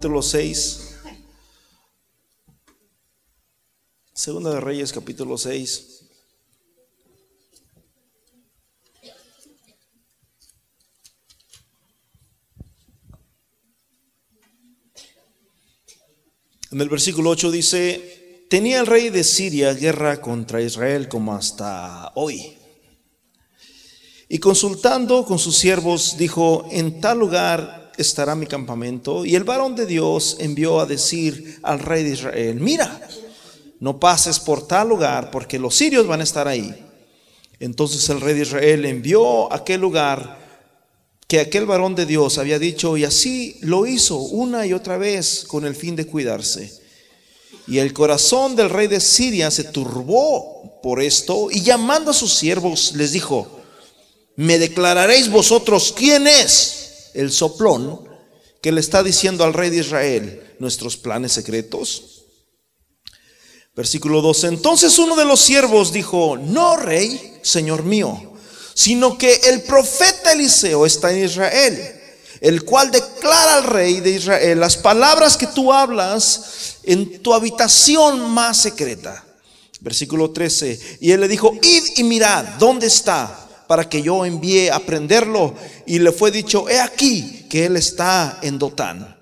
capítulo 6. Segunda de Reyes, capítulo 6. En el versículo 8 dice, tenía el rey de Siria guerra contra Israel como hasta hoy. Y consultando con sus siervos, dijo, en tal lugar estará mi campamento. Y el varón de Dios envió a decir al rey de Israel, mira, no pases por tal lugar porque los sirios van a estar ahí. Entonces el rey de Israel envió a aquel lugar que aquel varón de Dios había dicho y así lo hizo una y otra vez con el fin de cuidarse. Y el corazón del rey de Siria se turbó por esto y llamando a sus siervos les dijo, ¿me declararéis vosotros quién es el soplón que le está diciendo al rey de Israel nuestros planes secretos? Versículo 12. Entonces uno de los siervos dijo, no rey, señor mío, sino que el profeta Eliseo está en Israel, el cual declara al rey de Israel las palabras que tú hablas en tu habitación más secreta. Versículo 13. Y él le dijo, id y mirad, ¿dónde está? Para que yo envíe a prenderlo. Y le fue dicho, he aquí que él está en Dotán.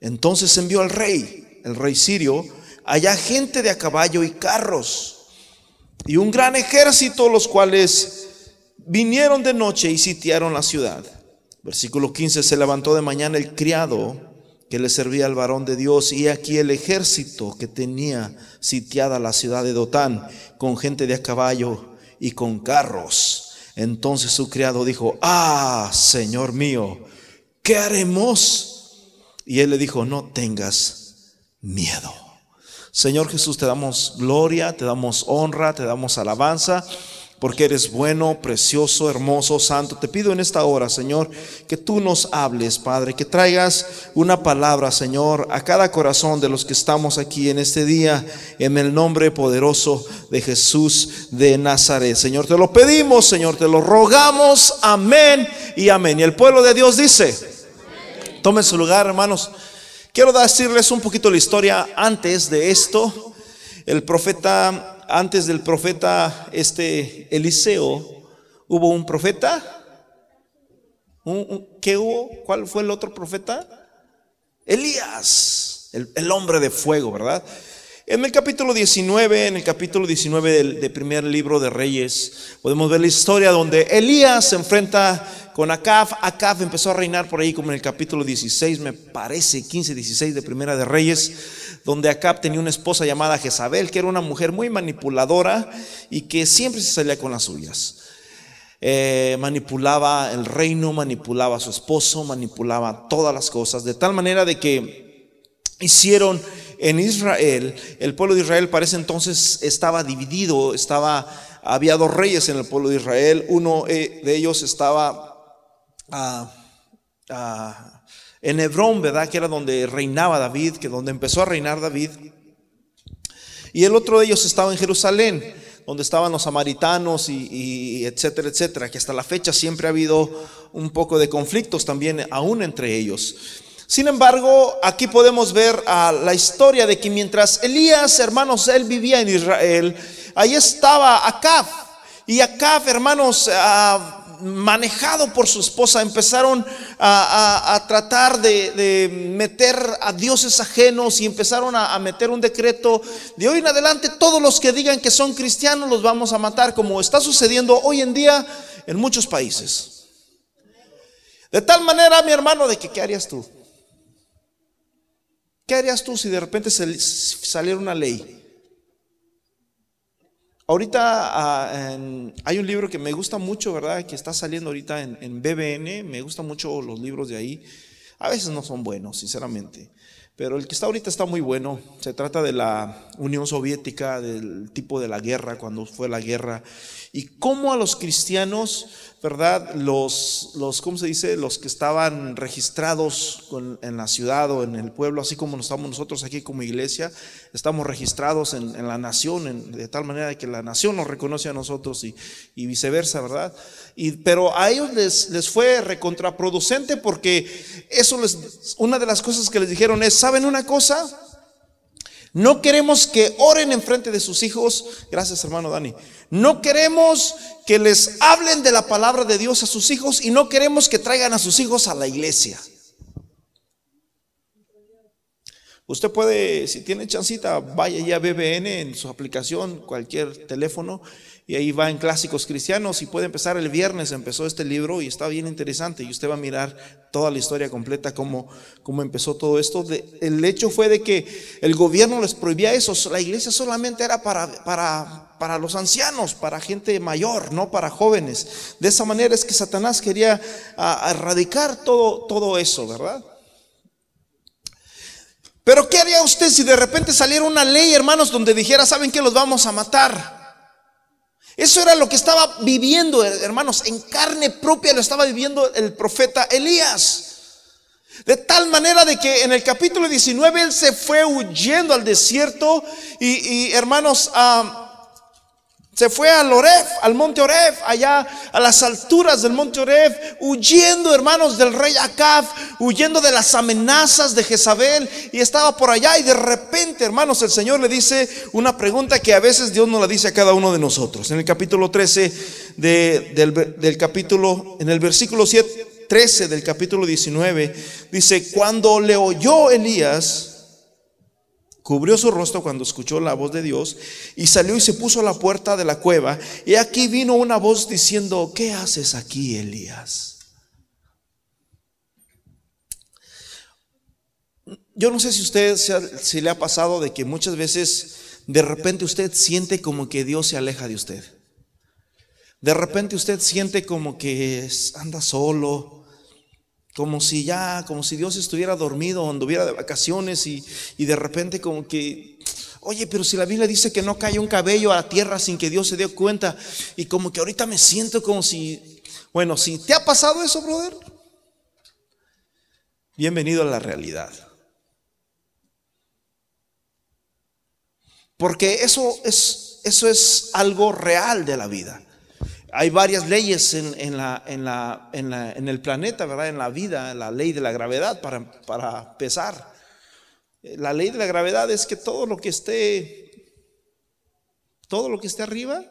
Entonces envió al rey, el rey sirio, allá gente de a caballo y carros, y un gran ejército, los cuales vinieron de noche y sitiaron la ciudad. Versículo 15, se levantó de mañana el criado que le servía al varón de Dios y aquí el ejército que tenía sitiada la ciudad de Dotán con gente de a caballo y con carros. Entonces su criado dijo, ah, Señor mío, ¿qué haremos? Y él le dijo, no tengas miedo. Señor Jesús, te damos gloria, te damos honra, te damos alabanza porque eres bueno, precioso, hermoso, santo. Te pido en esta hora, Señor, que tú nos hables, Padre, que traigas una palabra, Señor, a cada corazón de los que estamos aquí en este día, en el nombre poderoso de Jesús de Nazaret. Señor, te lo pedimos, Señor, te lo rogamos. Amén y amén. Y el pueblo de Dios dice, tomen su lugar, hermanos. Quiero decirles un poquito la historia antes de esto. El profeta antes del profeta este Eliseo, hubo un profeta. ¿Qué hubo? ¿Cuál fue el otro profeta? Elías, el, hombre de fuego, ¿verdad? En el capítulo 19, en el capítulo 19 del, primer libro de Reyes, podemos ver la historia donde Elías se enfrenta con Acab. Acab empezó a reinar por ahí como en el capítulo 16, me parece, 15, 16 de primera de Reyes donde Acab tenía una esposa llamada Jezabel, que era una mujer muy manipuladora y que siempre se salía con las suyas. Eh, manipulaba el reino, manipulaba a su esposo, manipulaba todas las cosas, de tal manera de que hicieron en Israel, el pueblo de Israel para ese entonces estaba dividido, estaba, había dos reyes en el pueblo de Israel, uno eh, de ellos estaba... a en Hebrón, ¿verdad? Que era donde reinaba David, que donde empezó a reinar David. Y el otro de ellos estaba en Jerusalén, donde estaban los samaritanos y, etcétera, etcétera, que hasta la fecha siempre ha habido un poco de conflictos también aún entre ellos. Sin embargo, aquí podemos ver la historia de que mientras Elías, hermanos, él vivía en Israel, ahí estaba Acab. Y Acab, hermanos, ah, manejado por su esposa, empezaron a, tratar de, meter a dioses ajenos y empezaron a, meter un decreto de hoy en adelante todos los que digan que son cristianos los vamos a matar, como está sucediendo hoy en día en muchos países. De tal manera, mi hermano, de que ¿qué harías tú? ¿Qué harías tú si de repente saliera una ley? Ahorita ah, hay un libro que me gusta mucho, ¿verdad? Que está saliendo ahorita en, BBN. Me gustan mucho los libros de ahí. A veces no son buenos, sinceramente. Pero el que está ahorita está muy bueno. Se trata de la Unión Soviética, del tipo de la guerra, cuando fue la guerra. Y cómo a los cristianos ¿verdad? Los, los, ¿cómo se dice? Los que estaban registrados en la ciudad o en el pueblo, así como estamos nosotros aquí como iglesia, estamos registrados en, la nación, de tal manera que la nación nos reconoce a nosotros y, viceversa, ¿verdad? Y, pero a ellos les, les fue recontraproducente porque eso les, una de las cosas que les dijeron es, ¿saben una cosa? No queremos que oren en frente de sus hijos. Gracias, hermano Dani. No queremos que les hablen de la palabra de Dios a sus hijos y no queremos que traigan a sus hijos a la iglesia. Usted puede, si tiene chancita, vaya ya a BBN en su aplicación, cualquier teléfono, y ahí va en clásicos cristianos y puede empezar el viernes, empezó este libro y está bien interesante y usted va a mirar toda la historia completa, cómo, cómo empezó todo esto. el hecho fue de que el gobierno les prohibía eso, la iglesia solamente era para, para, para los ancianos, para gente mayor, no para jóvenes. De esa manera es que Satanás quería erradicar todo, todo eso, ¿verdad? Pero ¿qué haría usted si de repente saliera una ley, hermanos, donde dijera, ¿saben que los vamos a matar? Eso era lo que estaba viviendo, hermanos, en carne propia lo estaba viviendo el profeta Elías. De tal manera de que en el capítulo 19 él se fue huyendo al desierto y, hermanos, a se fue al Oref, al monte Oref, allá a las alturas del monte Oref, huyendo, hermanos, del rey Acab, huyendo de las amenazas de Jezabel, y estaba por allá, y de repente, hermanos, el Señor le dice una pregunta que a veces Dios nos la dice a cada uno de nosotros. En el capítulo 13 del, capítulo, en el versículo 7, 13 del capítulo 19, dice, cuando le oyó Elías, cubrió su rostro cuando escuchó la voz de Dios y salió y se puso a la puerta de la cueva. Y aquí vino una voz diciendo, ¿qué haces aquí, Elías? Yo no sé si usted si le ha pasado de que muchas veces de repente usted siente como que Dios se aleja de usted. De repente usted siente como que anda solo, como si ya, como si Dios estuviera dormido anduviera de vacaciones y, de repente como que, oye, pero si la Biblia dice que no cae un cabello a la tierra sin que Dios se dé cuenta y como que ahorita me siento como si, bueno, si te ha pasado eso, brother, bienvenido a la realidad. Porque eso es, eso es algo real de la vida hay varias leyes en, el planeta, ¿verdad? En la vida, la ley de la gravedad para, para pesar. La ley de la gravedad es que todo lo que esté, todo lo que esté arriba,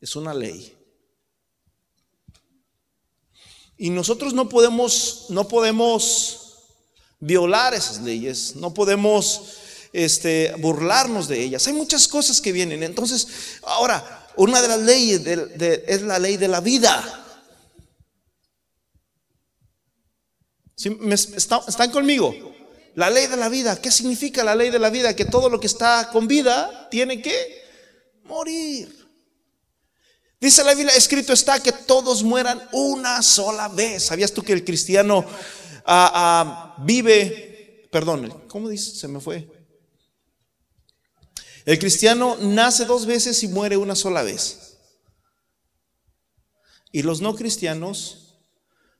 es una ley. Y nosotros no podemos, no podemos violar esas leyes, no podemos este, burlarnos de ellas. Hay muchas cosas que vienen. Entonces, ahora, una de las leyes es la ley de la vida. ¿Están conmigo? La ley de la vida. ¿Qué significa la ley de la vida? Que todo lo que está con vida tiene que morir. Dice la Biblia, escrito está que todos mueran una sola vez. ¿Sabías tú que el cristiano ah, ah, vive, perdón, ¿cómo dice? Se me fue. El cristiano nace dos veces y muere una sola vez. Y los no cristianos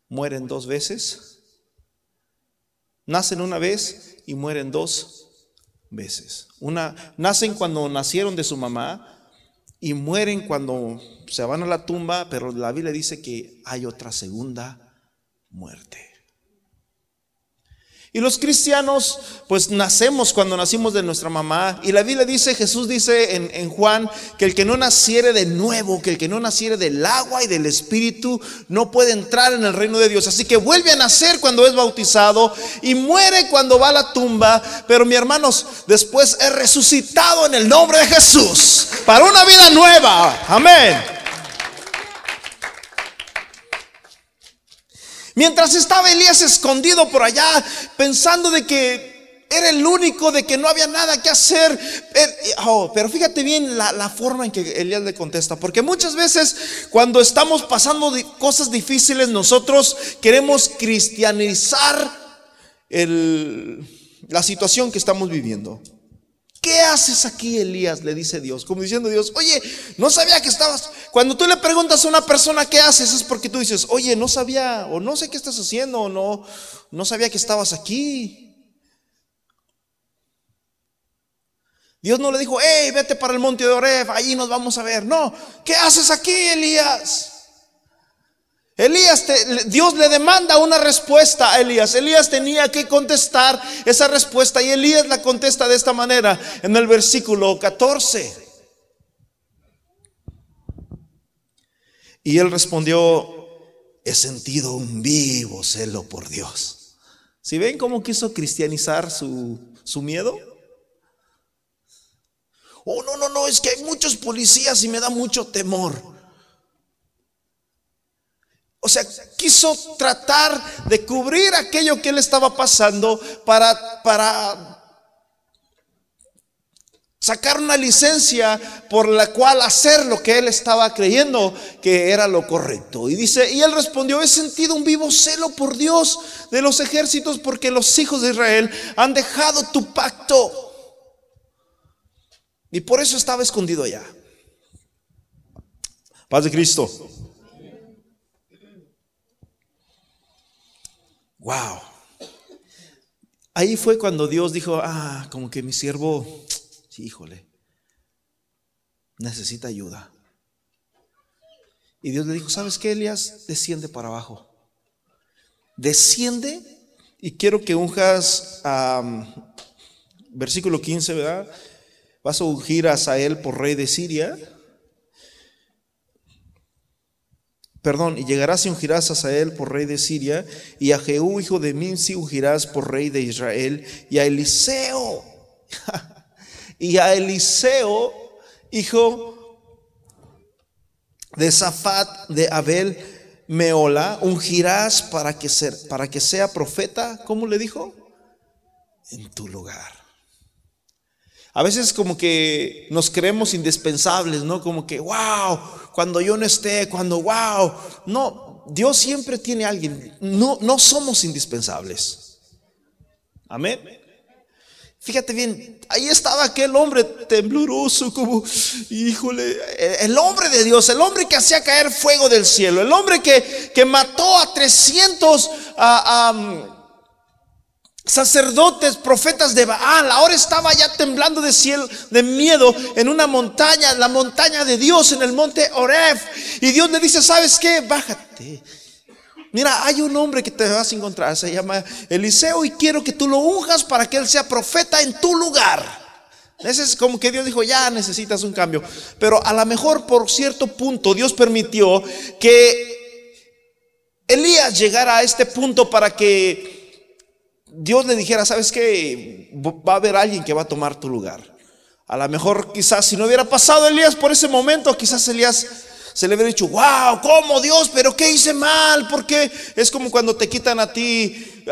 mueren dos veces. Nacen una vez y mueren dos veces. Una, nacen cuando nacieron de su mamá y mueren cuando se van a la tumba, pero la Biblia dice que hay otra segunda muerte. Y los cristianos, pues nacemos cuando nacimos de nuestra mamá. Y la Biblia dice, Jesús dice en, Juan, que el que no naciere de nuevo, que el que no naciere del agua y del Espíritu, no puede entrar en el reino de Dios. Así que vuelve a nacer cuando es bautizado y muere cuando va a la tumba. Pero mi hermanos, después es resucitado en el nombre de Jesús para una vida nueva. Amén. Mientras estaba Elías escondido por allá, pensando de que era el único, de que no había nada que hacer. Oh, pero fíjate bien la, forma en que Elías le contesta, porque muchas veces cuando estamos pasando cosas difíciles, nosotros queremos cristianizar la situación que estamos viviendo. ¿Qué haces aquí, Elías? Le dice Dios, como diciendo Dios, oye, no sabía que estabas. Cuando tú le preguntas a una persona qué haces, es porque tú dices, oye, no sabía, o no sé qué estás haciendo, o no, no sabía que estabas aquí. Dios no le dijo, hey, vete para el monte de Oref, allí nos vamos a ver. No, ¿qué haces aquí, Elías? Elías, Dios le demanda una respuesta a Elías. Elías tenía que contestar esa respuesta y Elías la contesta de esta manera en el versículo 14. Y él respondió, he sentido un vivo celo por Dios. ¿Si ven cómo quiso cristianizar su, su miedo? Oh, no, no, no, es que hay muchos policías y me da mucho temor. O sea, quiso tratar de cubrir aquello que él estaba pasando para, para sacar una licencia por la cual hacer lo que él estaba creyendo que era lo correcto. Y dice, y él respondió, he sentido un vivo celo por Dios de los ejércitos porque los hijos de Israel han dejado tu pacto. Y por eso estaba escondido allá. Paz de Cristo. Wow. Ahí fue cuando Dios dijo, ah, como que mi siervo, híjole, necesita ayuda. Y Dios le dijo, ¿sabes qué, Elias? Desciende para abajo. Desciende y quiero que unjas, versículo 15, ¿verdad? Vas a ungir a Sael por rey de Siria. Perdón, y llegarás y ungirás a Sael por rey de Siria, y a Jehú, hijo de Minsi, ungirás por rey de Israel, y a Eliseo, y a Eliseo, hijo de Zafat de Abel Meola, ungirás para que, para que sea profeta, ¿cómo le dijo? En tu lugar. A veces como que nos creemos indispensables, ¿no? Como que, wow, cuando yo no esté, cuando, wow. No, Dios siempre tiene a alguien. No, no somos indispensables. Amén. Fíjate bien, ahí estaba aquel hombre tembloroso, como, híjole, el hombre de Dios, el hombre que hacía caer fuego del cielo, el hombre que, que mató a 300 a, sacerdotes, profetas de Baal, ahora estaba ya temblando de cielo, de miedo en una montaña, la montaña de Dios en el monte Oref. Y Dios le dice, ¿sabes qué? Bájate. Mira, hay un hombre que te vas a encontrar, se llama Eliseo y quiero que tú lo unjas para que él sea profeta en tu lugar. Ese es como que Dios dijo, ya necesitas un cambio. Pero a lo mejor por cierto punto Dios permitió que Elías llegara a este punto para que Dios le dijera, ¿sabes qué? Va a haber alguien que va a tomar tu lugar. A lo mejor quizás si no hubiera pasado Elías por ese momento, quizás Elías se le hubiera dicho, wow, ¿cómo Dios? ¿Pero qué hice mal? Porque es como cuando te quitan a ti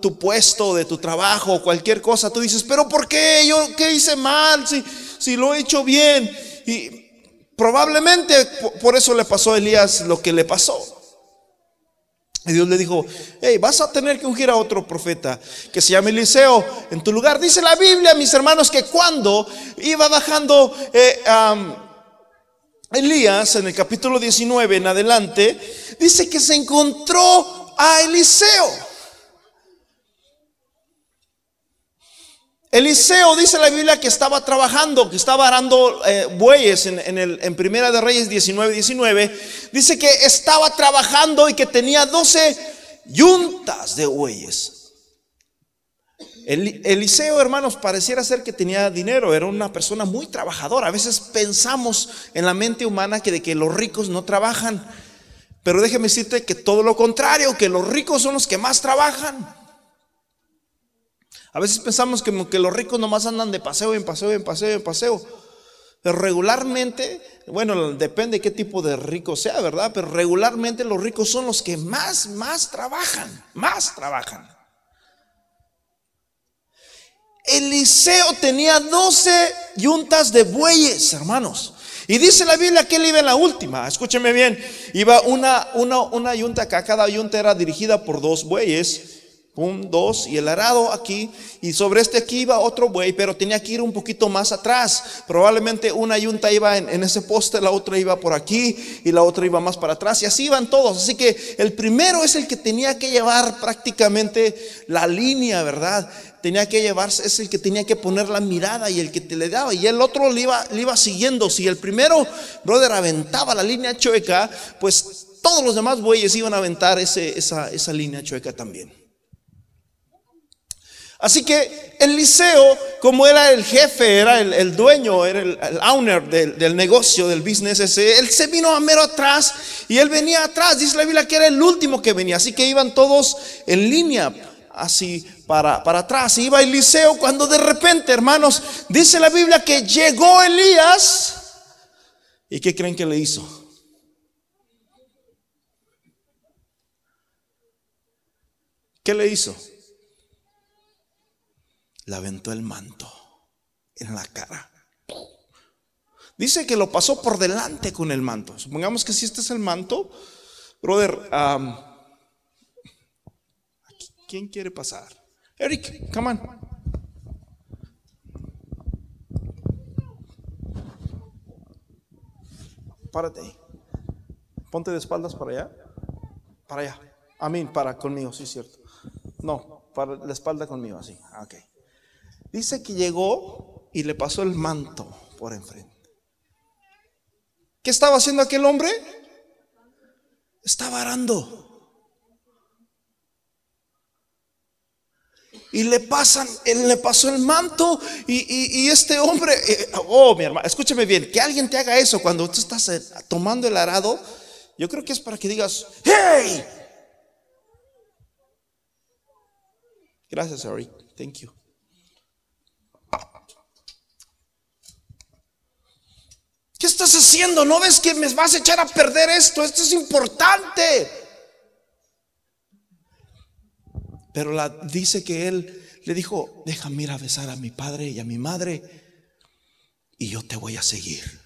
tu puesto de tu trabajo o cualquier cosa. Tú dices, ¿pero por qué? ¿Yo qué hice mal? Si, si lo he hecho bien. Y probablemente por eso le pasó a Elías lo que le pasó. Y Dios le dijo, hey, vas a tener que ungir a otro profeta que se llama Eliseo en tu lugar. Dice la Biblia, mis hermanos, que cuando iba bajando eh, Elías en el capítulo 19 en adelante, dice que se encontró a Eliseo. Eliseo dice la Biblia que estaba trabajando, que estaba arando eh, bueyes en, el, en Primera de Reyes 19, 19. Dice que estaba trabajando y que tenía 12 yuntas de bueyes. Eliseo, hermanos, pareciera ser que tenía dinero, era una persona muy trabajadora. A veces pensamos en la mente humana que de que los ricos no trabajan. Pero déjeme decirte que todo lo contrario, que los ricos son los que más trabajan. A veces pensamos que, los ricos nomás andan de paseo en paseo, en paseo, en paseo. Pero regularmente, bueno, depende qué tipo de rico sea, ¿verdad? Pero regularmente los ricos son los que más, más trabajan, más trabajan. Eliseo tenía 12 yuntas de bueyes, hermanos. Y dice la Biblia que él iba en la última. Escúcheme bien. Iba una, una, una yunta, cada yunta era dirigida por dos bueyes. Un, dos, y el arado aquí, y sobre este aquí iba otro buey, pero tenía que ir un poquito más atrás. Probablemente una yunta iba en, en, ese poste, la otra iba por aquí, y la otra iba más para atrás, y así iban todos. Así que el primero es el que tenía que llevar prácticamente la línea, ¿verdad? Tenía que llevarse, es el que tenía que poner la mirada y el que te le daba, y el otro le iba, le iba siguiendo. Si el primero, brother, aventaba la línea chueca, pues todos los demás bueyes iban a aventar ese, esa, esa línea chueca también. Así que Eliseo, como era el jefe, era el, dueño, era el, owner del, negocio, del business ese, él se vino a mero atrás y él venía atrás. Dice la Biblia que era el último que venía, así que iban todos en línea, así para, para atrás. Iba Eliseo cuando de repente, hermanos, dice la Biblia que llegó Elías. ¿Y qué creen que le hizo? ¿Qué le hizo? Le aventó el manto en la cara. Dice que lo pasó por delante con el manto. Supongamos que si este es el manto, brother, ¿quién quiere pasar? Eric, come on. Párate Ponte de espaldas para allá. Para allá. A mí, para conmigo, sí, cierto. No, para la espalda conmigo, así. Ok. Dice que llegó y le pasó el manto por enfrente. ¿Qué estaba haciendo aquel hombre? Estaba arando. Y le pasan, él le pasó el manto y, este hombre, eh, oh mi hermano, escúcheme bien, que alguien te haga eso cuando tú estás eh, tomando el arado, yo creo que es para que digas, hey. Gracias, Eric. Thank you. ¿Qué estás haciendo? ¿No ves que me vas a echar a perder esto? Esto es importante. Pero la, dice que él le dijo, déjame ir a besar a mi padre y a mi madre y yo te voy a seguir.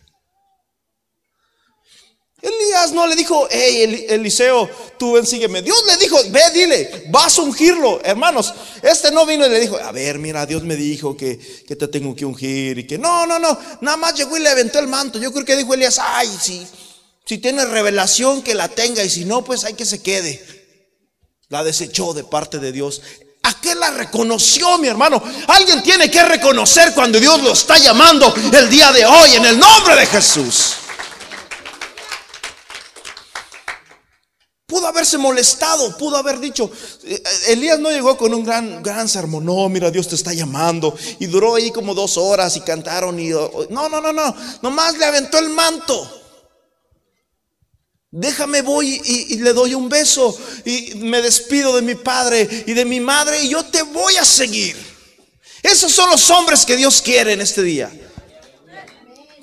Elías no le dijo, hey Eliseo, tú ven, sígueme. Dios le dijo, ve, dile, vas a ungirlo. Hermanos, este no vino y le dijo, a ver, mira, Dios me dijo que, que te tengo que ungir y que no, no, no. Nada más llegó y le aventó el manto. Yo creo que dijo Elías, ay, si, si tiene revelación que la tenga y si no, pues hay que se quede. La desechó de parte de Dios. ¿A qué la reconoció, mi hermano? Alguien tiene que reconocer cuando Dios lo está llamando el día de hoy en el nombre de Jesús. Haberse molestado, pudo haber dicho, eh, Elías no llegó con un gran, gran sermón, no, mira, Dios te está llamando. Y duró ahí como dos horas y cantaron y... No, no, no, no, nomás le aventó el manto. Déjame voy y, y, le doy un beso y me despido de mi padre y de mi madre y yo te voy a seguir. Esos son los hombres que Dios quiere en este día.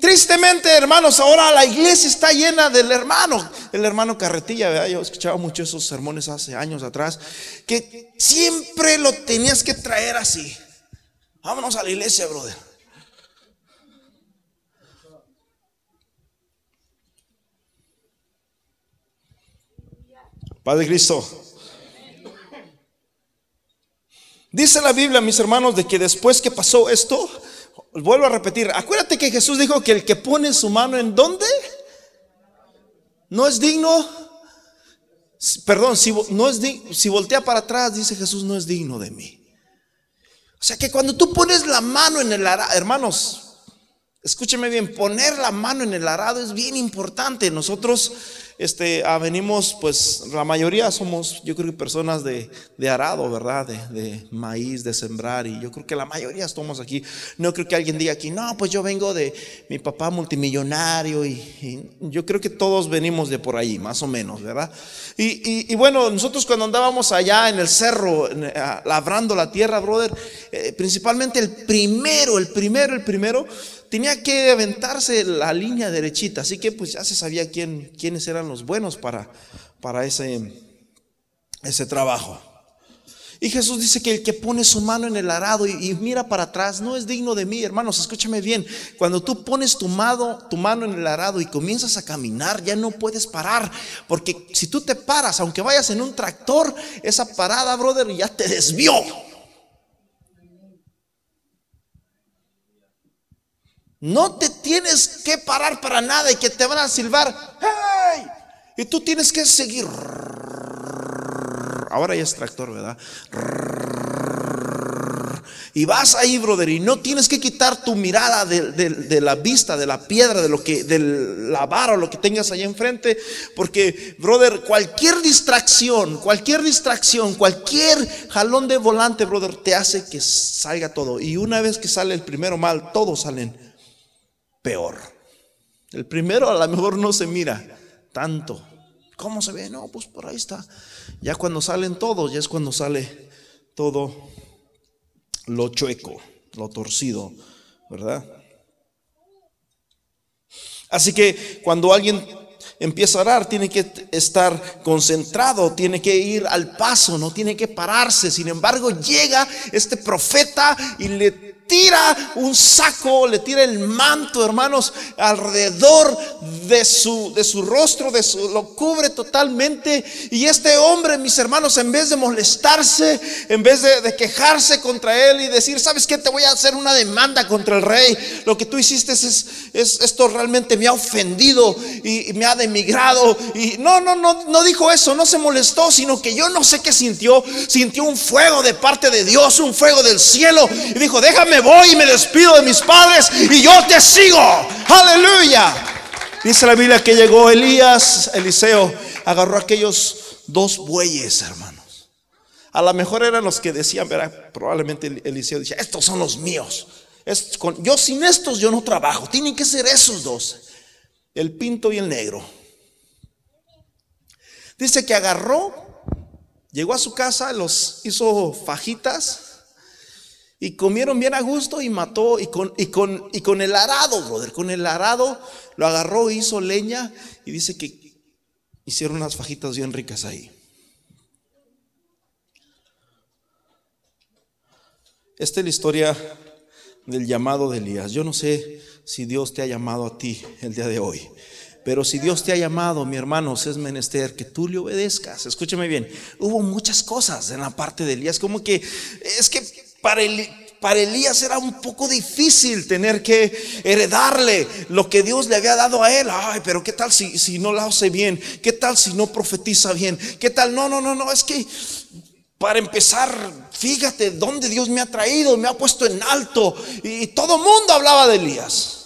Tristemente, hermanos, ahora la iglesia está llena del hermano, el hermano carretilla, ¿verdad? Yo escuchaba mucho esos sermones hace años atrás, que siempre lo tenías que traer así. Vámonos a la iglesia, brother. Padre Cristo. Dice la Biblia, mis hermanos, de que después que pasó esto, Vuelvo a repetir, acuérdate que Jesús dijo que el que pone su mano en dónde no es digno, perdón, si, no es si voltea para atrás, dice Jesús, no es digno de mí. O sea que cuando tú pones la mano en el arado, hermanos, escúcheme bien, poner la mano en el arado es bien importante. Nosotros este, ah, venimos, pues la mayoría somos, yo creo que personas de, arado, ¿verdad? De, maíz, de sembrar, y yo creo que la mayoría estamos aquí. No creo que alguien diga aquí, no, pues yo vengo de mi papá multimillonario, y, yo creo que todos venimos de por ahí, más o menos, ¿verdad? Y, bueno, nosotros cuando andábamos allá en el cerro, ah, labrando la tierra, brother, eh, principalmente el primero, el primero, el primero, tenía que aventarse la línea derechita, así que pues ya se sabía quién, quiénes eran los buenos para, para ese, ese trabajo. Y Jesús dice que el que pone su mano en el arado y, mira para atrás no es digno de mí, hermanos, escúchame bien. Cuando tú pones tu tu mano en el arado y comienzas a caminar, ya no puedes parar. Porque si tú te paras, aunque vayas en un tractor, esa parada, brother, ya te desvió. No te tienes que parar para nada y que te van a silbar. ¡Hey! Y tú tienes que seguir. Ahora ya es tractor, ¿verdad? Y vas ahí, brother, y no tienes que quitar tu mirada de, la vista, de la piedra, de lo que, del la vara o lo que tengas ahí enfrente. Porque, brother, cualquier distracción, cualquier distracción, cualquier jalón de volante, brother, te hace que salga todo. Y una vez que sale el primero mal, todos salen peor. El primero a lo mejor no se mira tanto. ¿Cómo se ve? No, pues por ahí está. Ya cuando salen todos, ya es cuando sale todo lo chueco, lo torcido, ¿verdad? Así que cuando alguien empieza a orar, tiene que estar concentrado, tiene que ir al paso, no tiene que pararse. Sin embargo, llega este profeta y le tira un saco, le tira el manto, hermanos, alrededor de su, de su rostro, de su, lo cubre totalmente. Y este hombre, mis hermanos, en vez de molestarse, en vez de, quejarse contra él y decir, ¿sabes qué? Te voy a hacer una demanda contra el rey. Lo que tú hiciste es, es esto realmente me ha ofendido y, me ha demigrado. Y no, no, no, no dijo eso, no se molestó, sino que yo no sé qué sintió. Sintió un fuego de parte de Dios, un fuego del cielo. Y dijo, déjame voy y me despido de mis padres y yo te sigo. Aleluya. Dice la Biblia que llegó Elías, Eliseo, agarró aquellos dos bueyes, hermanos. A lo mejor eran los que decían, ¿verdad? probablemente Eliseo decía, estos son los míos. yo sin estos yo no trabajo, tienen que ser esos dos, el pinto y el negro. Dice que agarró, llegó a su casa, los hizo fajitas y comieron bien a gusto y mató y con, y con, y con el arado, brother, con el arado lo agarró, hizo leña y dice que hicieron unas fajitas bien ricas ahí. Esta es la historia del llamado de Elías. Yo no sé si Dios te ha llamado a ti el día de hoy. Pero si Dios te ha llamado, mi hermano, es menester que tú le obedezcas. Escúchame bien. Hubo muchas cosas en la parte de Elías, como que es que para, para Elías era un poco difícil tener que heredarle lo que Dios le había dado a él. Ay, pero ¿qué tal si, si no lo hace bien? ¿Qué tal si no profetiza bien? ¿Qué tal? No, no, no, no, es que para empezar, fíjate dónde Dios me ha traído, me ha puesto en alto. Y todo el mundo hablaba de Elías.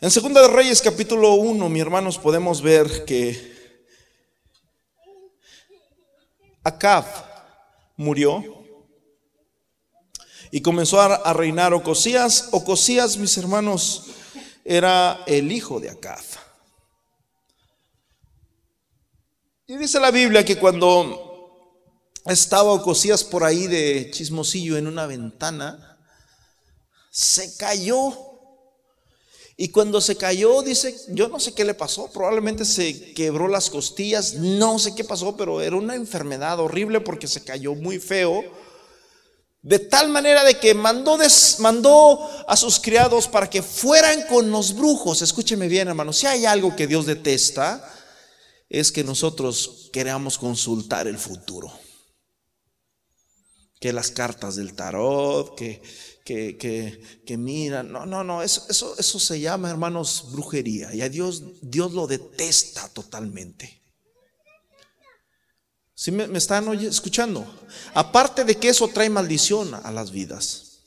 En Segunda de Reyes capítulo 1, mi hermanos, podemos ver que Acab murió y comenzó a reinar Ocosías. Ocosías, mis hermanos, era el hijo de Acab. Y dice la Biblia que cuando estaba Ocosías por ahí de chismosillo en una ventana, se cayó y cuando se cayó, dice, yo no sé qué le pasó, probablemente se quebró las costillas, no sé qué pasó, pero era una enfermedad horrible porque se cayó muy feo. De tal manera de que mandó, mandó a sus criados para que fueran con los brujos. Escúcheme bien, hermano, si hay algo que Dios detesta, es que nosotros queramos consultar el futuro. Que las cartas del tarot, que que, que, miran. No, no, no, eso, eso, eso se llama, hermanos, brujería. Y a Dios, Dios lo detesta totalmente. ¿Sí me, están escuchando? Aparte de que eso trae maldición a las vidas.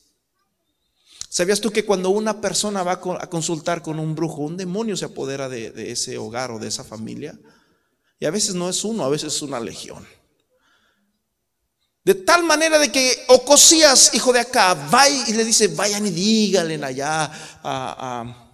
¿Sabías tú que cuando una persona va a consultar con un brujo, un demonio se apodera de, de ese hogar o de esa familia? Y a veces no es uno, a veces es una legión. De tal manera de que Ocosías, hijo de acá, va y le dice, vayan y díganle allá a,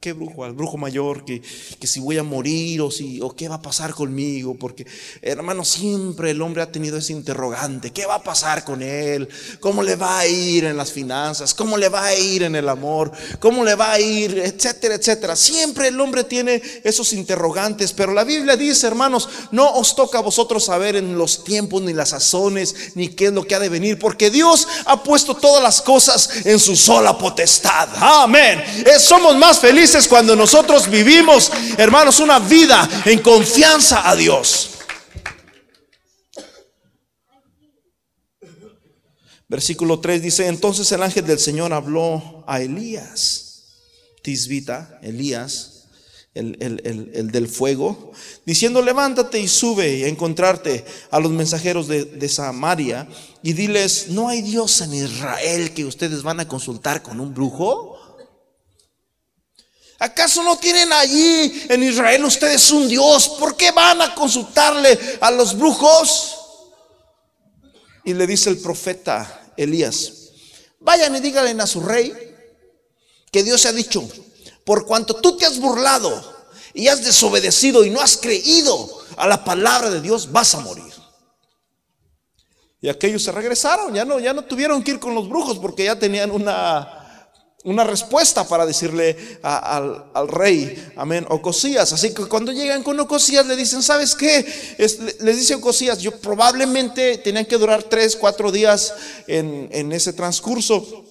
¿Qué brujo? Al brujo mayor, que, que, si voy a morir o, si, o qué va a pasar conmigo. Porque, hermano, siempre el hombre ha tenido ese interrogante. ¿Qué va a pasar con él? ¿Cómo le va a ir en las finanzas? ¿Cómo le va a ir en el amor? ¿Cómo le va a ir? Etcétera, etcétera. Siempre el hombre tiene esos interrogantes. Pero la Biblia dice, hermanos, no os toca a vosotros saber en los tiempos, ni las sazones, ni qué es lo que ha de venir. Porque Dios ha puesto todas las cosas en su sola potestad. Amén. somos más felices cuando nosotros vivimos, hermanos, una vida en confianza a Dios. Versículo 3 dice, entonces el ángel del Señor habló a Elías, Tisbita, Elías, el, el, del fuego, diciendo, levántate y sube a encontrarte a los mensajeros de Samaria y diles, ¿no hay Dios en Israel que ustedes van a consultar con un brujo? ¿Acaso no tienen allí en Israel ustedes un Dios? ¿Por qué van a consultarle a los brujos? Y le dice el profeta Elías, vayan y díganle a su rey que Dios se ha dicho, por cuanto tú te has burlado y has desobedecido y no has creído a la palabra de Dios, vas a morir. Y aquellos se regresaron, ya no, ya no tuvieron que ir con los brujos porque ya tenían una una respuesta para decirle al, rey, amén, Ocosías. Así que cuando llegan con Ocosías le dicen, ¿sabes qué? les dice Ocosías, yo probablemente tenían que durar tres, cuatro días en, en ese transcurso.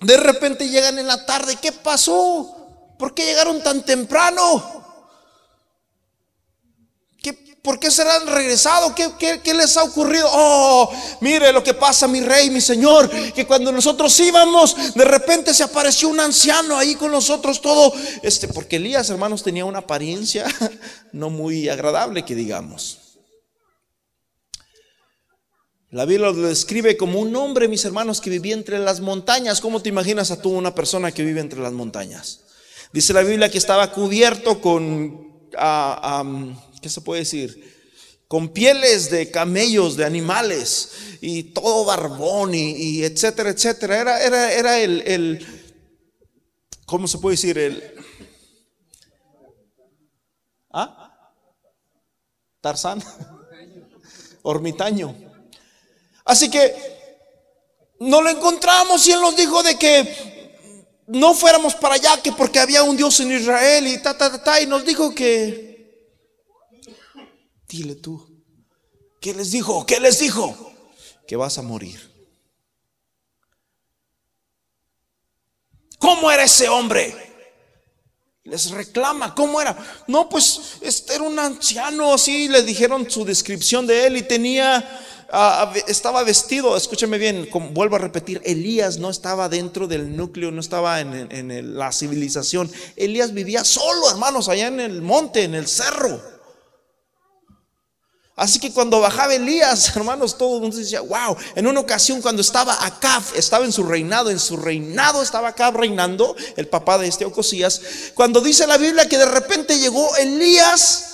De repente llegan en la tarde, ¿qué pasó? ¿Por qué llegaron tan temprano? ¿Por qué serán regresado? ¿Qué, les ha ocurrido? Oh, mire lo que pasa, mi rey, mi señor, que cuando nosotros íbamos, de repente se apareció un anciano ahí con nosotros, todo, este, porque Elías, hermanos, tenía una apariencia no muy agradable, que digamos. La Biblia lo describe como un hombre, mis hermanos, que vivía entre las montañas. ¿Cómo te imaginas a tú una persona que vive entre las montañas? Dice la Biblia que estaba cubierto con... Ah, ¿qué se puede decir? Con pieles de camellos, de animales, y todo barbón, y, etcétera, etcétera. Era, era, era el, ¿cómo se puede decir? El, ¿Ah? Tarzán, Ormitaño. Así que no lo encontramos y él nos dijo de que no fuéramos para allá, que porque había un Dios en Israel y ta, ta, ta, ta, y nos dijo que Dile tú. ¿Qué les dijo? ¿Qué les dijo? Que vas a morir. ¿Cómo era ese hombre? Les reclama, ¿cómo era? No, pues este era un anciano, así le dijeron su descripción de él y tenía, ah, ah, estaba vestido, escúcheme bien, vuelvo a repetir, Elías no estaba dentro del núcleo, no estaba en, en la civilización. Elías vivía solo, hermanos, allá en el monte, en el cerro. Así que cuando bajaba Elías, hermanos, todo el mundo decía, wow. En una ocasión cuando estaba Acab, estaba en su reinado, en su reinado estaba Acab reinando, el papá de este Ocosías. Cuando dice la Biblia que de repente llegó Elías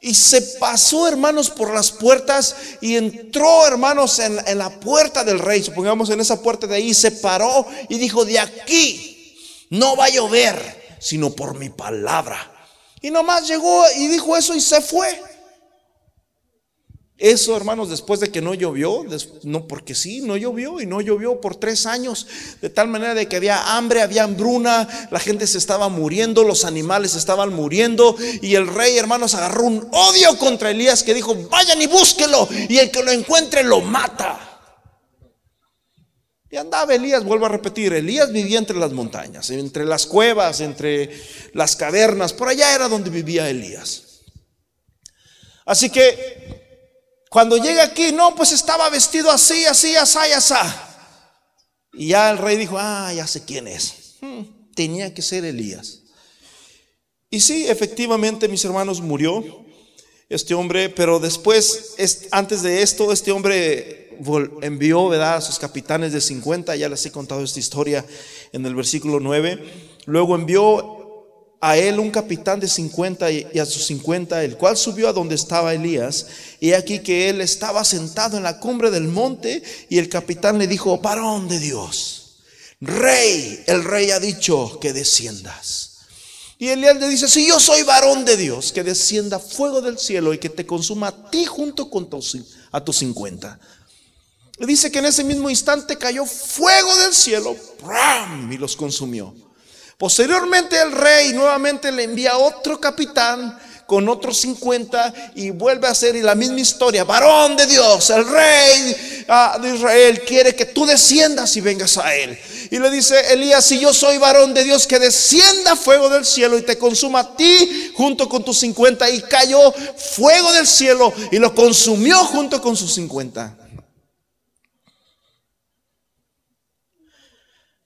y se pasó, hermanos, por las puertas y entró, hermanos, en, en la puerta del rey. Supongamos en esa puerta de ahí, se paró y dijo, de aquí no va a llover, sino por mi palabra. Y nomás llegó y dijo eso y se fue. Eso, hermanos, después de que no llovió, no, porque sí, no llovió y no llovió por tres años, de tal manera de que había hambre, había hambruna, la gente se estaba muriendo, los animales estaban muriendo y el rey, hermanos, agarró un odio contra Elías que dijo, vayan y búsquelo y el que lo encuentre lo mata. Y andaba Elías, vuelvo a repetir, Elías vivía entre las montañas, entre las cuevas, entre las cavernas, por allá era donde vivía Elías. Así que cuando llega aquí, no, pues estaba vestido así, así, así, así. Y ya el rey dijo, ah, ya sé quién es. Hmm, tenía que ser Elías. Y sí, efectivamente, mis hermanos, murió este hombre, pero después, antes de esto, este hombre envió, a sus capitanes de 50, ya les he contado esta historia en el versículo 9. Luego envió a él un capitán de 50 y a sus 50, el cual subió a donde estaba Elías, y aquí que él estaba sentado en la cumbre del monte, y el capitán le dijo, varón de Dios, rey, el rey ha dicho que desciendas. Y Elías le dice, si yo soy varón de Dios, que descienda fuego del cielo y que te consuma a ti junto con tus, a tus 50. Y dice que en ese mismo instante cayó fuego del cielo y los consumió. Posteriormente el rey nuevamente le envía otro capitán con otros 50 y vuelve a hacer la misma historia. Varón de Dios, el rey ah, de Israel quiere que tú desciendas y vengas a él. Y le dice Elías, si yo soy varón de Dios, que descienda fuego del cielo y te consuma a ti junto con tus 50. Y cayó fuego del cielo y lo consumió junto con sus 50.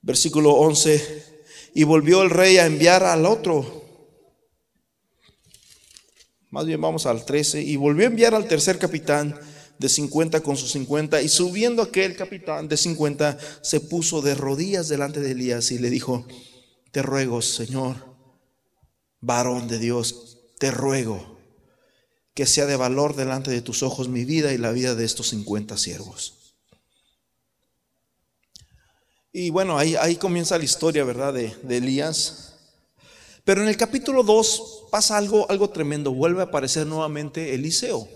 Versículo 11. Y volvió el rey a enviar al otro más bien vamos al 13. Y volvió a enviar al tercer capitán de 50 con sus 50. Y subiendo aquel capitán de 50 se puso de rodillas delante de Elías y le dijo, te ruego, Señor, varón de Dios, te ruego que sea de valor delante de tus ojos mi vida y la vida de estos 50 siervos. Y bueno, ahí, ahí comienza la historia, ¿verdad? De, Elías. Pero en el capítulo 2 pasa algo, algo tremendo. Vuelve a aparecer nuevamente Eliseo.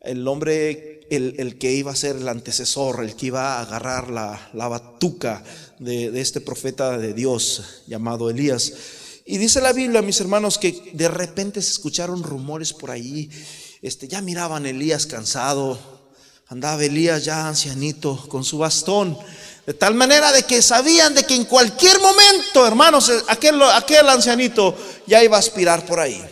El hombre, el, que iba a ser el antecesor, el que iba a agarrar la, batuca de, este profeta de Dios llamado Elías. Y dice la Biblia, mis hermanos, que de repente se escucharon rumores por ahí. Este, ya miraban Elías cansado. Andaba Elías ya ancianito con su bastón. De tal manera de que sabían de que en cualquier momento, hermanos, aquel, aquel ancianito ya iba a aspirar por ahí.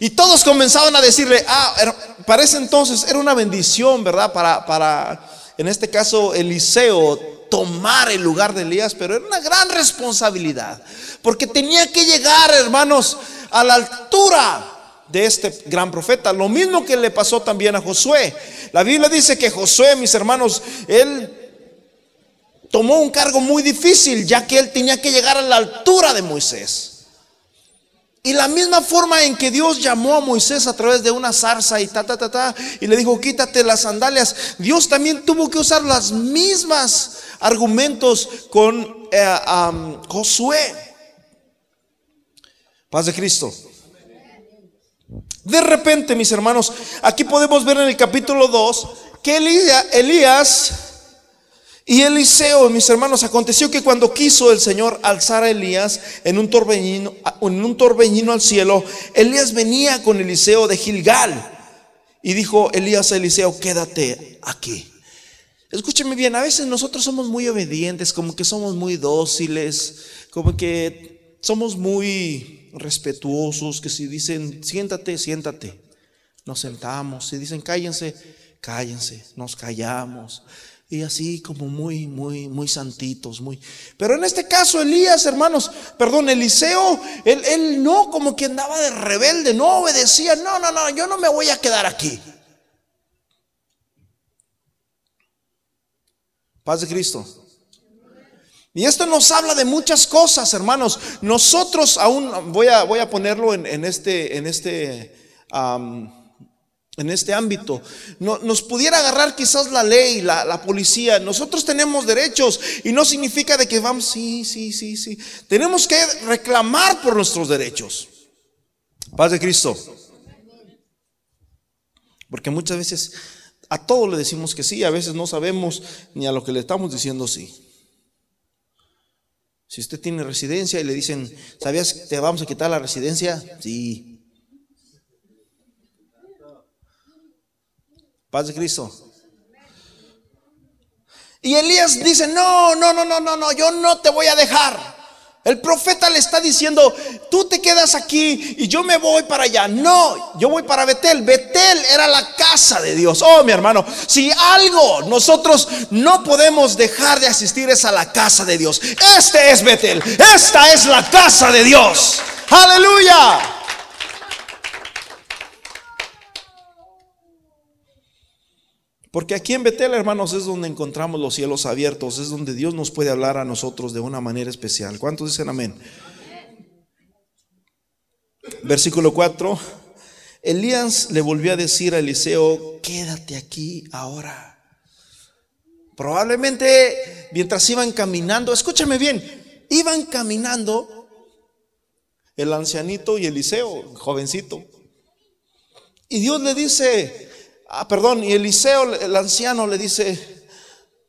Y todos comenzaban a decirle, ah, para ese entonces era una bendición, ¿verdad? Para, para, en este caso, Eliseo tomar el lugar de Elías, pero era una gran responsabilidad, porque tenía que llegar, hermanos, a la altura de este gran profeta. Lo mismo que le pasó también a Josué. La Biblia dice que Josué, mis hermanos, él tomó un cargo muy difícil, ya que él tenía que llegar a la altura de Moisés. Y la misma forma en que Dios llamó a Moisés a través de una zarza y ta, ta, ta, ta, y le dijo, quítate las sandalias, Dios también tuvo que usar las mismas argumentos con eh, Josué. Paz de Cristo. De repente, mis hermanos, aquí podemos ver en el capítulo 2 que Elías y Eliseo, mis hermanos, aconteció que cuando quiso el Señor alzar a Elías en un torbellino, en un al cielo, Elías venía con Eliseo de Gilgal. Y dijo Elías a Eliseo, quédate aquí. Escúcheme bien, a veces nosotros somos muy obedientes, como que somos muy dóciles, como que somos muy respetuosos, que si dicen, siéntate, siéntate. Nos sentamos, si dicen, cállense, cállense, nos callamos y así como muy, muy, muy santitos, muy. Pero en este caso, Elías, hermanos, perdón, Eliseo, él, él no como que andaba de rebelde, no obedecía, no, no, no, yo no me voy a quedar aquí. Paz de Cristo. Y esto nos habla de muchas cosas, hermanos. Nosotros aún, voy a, voy a ponerlo en, este, en este, en este ámbito. No, nos pudiera agarrar quizás la ley, la, policía. Nosotros tenemos derechos y no significa de que vamos, sí, sí, sí, sí. Tenemos que reclamar por nuestros derechos. Paz de Cristo. Porque muchas veces a todo le decimos que sí, a veces no sabemos ni a lo que le estamos diciendo sí. Si usted tiene residencia y le dicen, ¿sabías que te vamos a quitar la residencia? Sí. Paz de Cristo. Y Elías dice, no, no, no, no, no, no, yo no te voy a dejar. El profeta le está diciendo, tú te quedas aquí y yo me voy para allá. No, yo voy para Betel. Betel era la casa de Dios. Oh, mi hermano, si algo nosotros no podemos dejar de asistir es a la casa de Dios. Este es Betel. Esta es la casa de Dios. Aleluya. Porque aquí en Betel, hermanos, es donde encontramos los cielos abiertos, es donde Dios nos puede hablar a nosotros de una manera especial. ¿Cuántos dicen amén? Versículo 4. Elías le volvió a decir a Eliseo, quédate aquí ahora. Probablemente mientras iban caminando, escúchame bien, iban caminando el ancianito y Eliseo, jovencito. Y Dios le dice, ah, perdón, y Eliseo, el anciano, le dice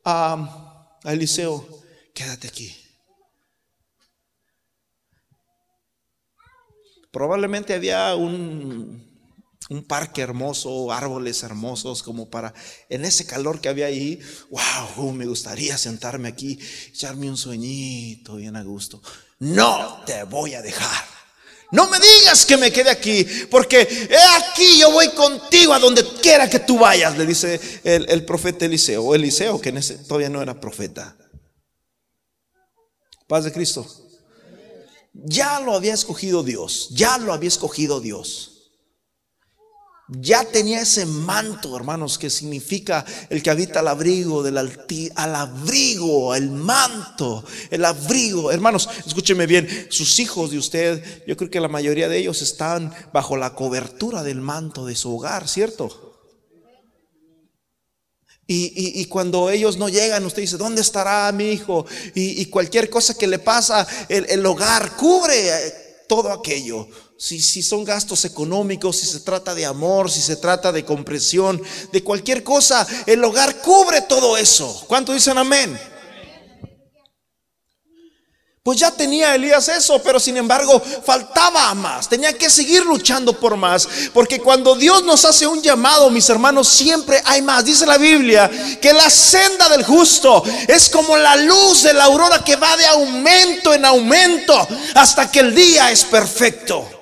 a, a Eliseo, quédate aquí. Probablemente había un, un parque hermoso, árboles hermosos, como para, en ese calor que había ahí, wow, me gustaría sentarme aquí, echarme un sueñito bien a gusto. No te voy a dejar. No me digas que me quede aquí, porque he aquí yo voy contigo a donde quiera que tú vayas, le dice el, profeta Eliseo, o Eliseo, que en ese, todavía no era profeta. Paz de Cristo. Ya lo había escogido Dios, ya lo había escogido Dios ya tenía ese manto, hermanos, que significa el que habita al abrigo del alti, al abrigo, el manto, el abrigo. Hermanos, escúcheme bien, sus hijos de usted, yo creo que la mayoría de ellos están bajo la cobertura del manto de su hogar, ¿cierto? Y, cuando ellos no llegan, usted dice, ¿dónde estará mi hijo? Y, cualquier cosa que le pasa, el hogar cubre todo aquello si, son gastos económicos, si se trata de amor, si se trata de comprensión, de cualquier cosa, el hogar cubre todo eso. ¿Cuánto dicen amén? Pues ya tenía Elías eso, pero sin embargo faltaba más. Tenía que seguir luchando por más. Porque cuando Dios nos hace un llamado, mis hermanos, siempre hay más. Dice la Biblia que la senda del justo es como la luz de la aurora que va de aumento en aumento hasta que el día es perfecto.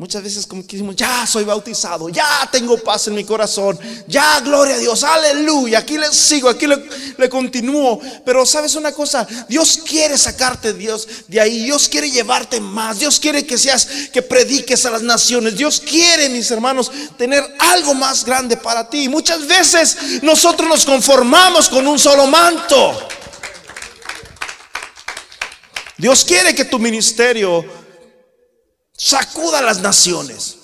Muchas veces como que decimos, ya soy bautizado, ya tengo paz en mi corazón, ya gloria a Dios, aleluya, aquí le sigo, aquí le, continúo. Pero sabes una cosa, Dios quiere sacarte Dios de ahí, Dios quiere llevarte más, Dios quiere que seas, que prediques a las naciones, Dios quiere, mis hermanos, tener algo más grande para ti. Muchas veces nosotros nos conformamos con un solo manto. Dios quiere que tu ministerio sacuda las naciones.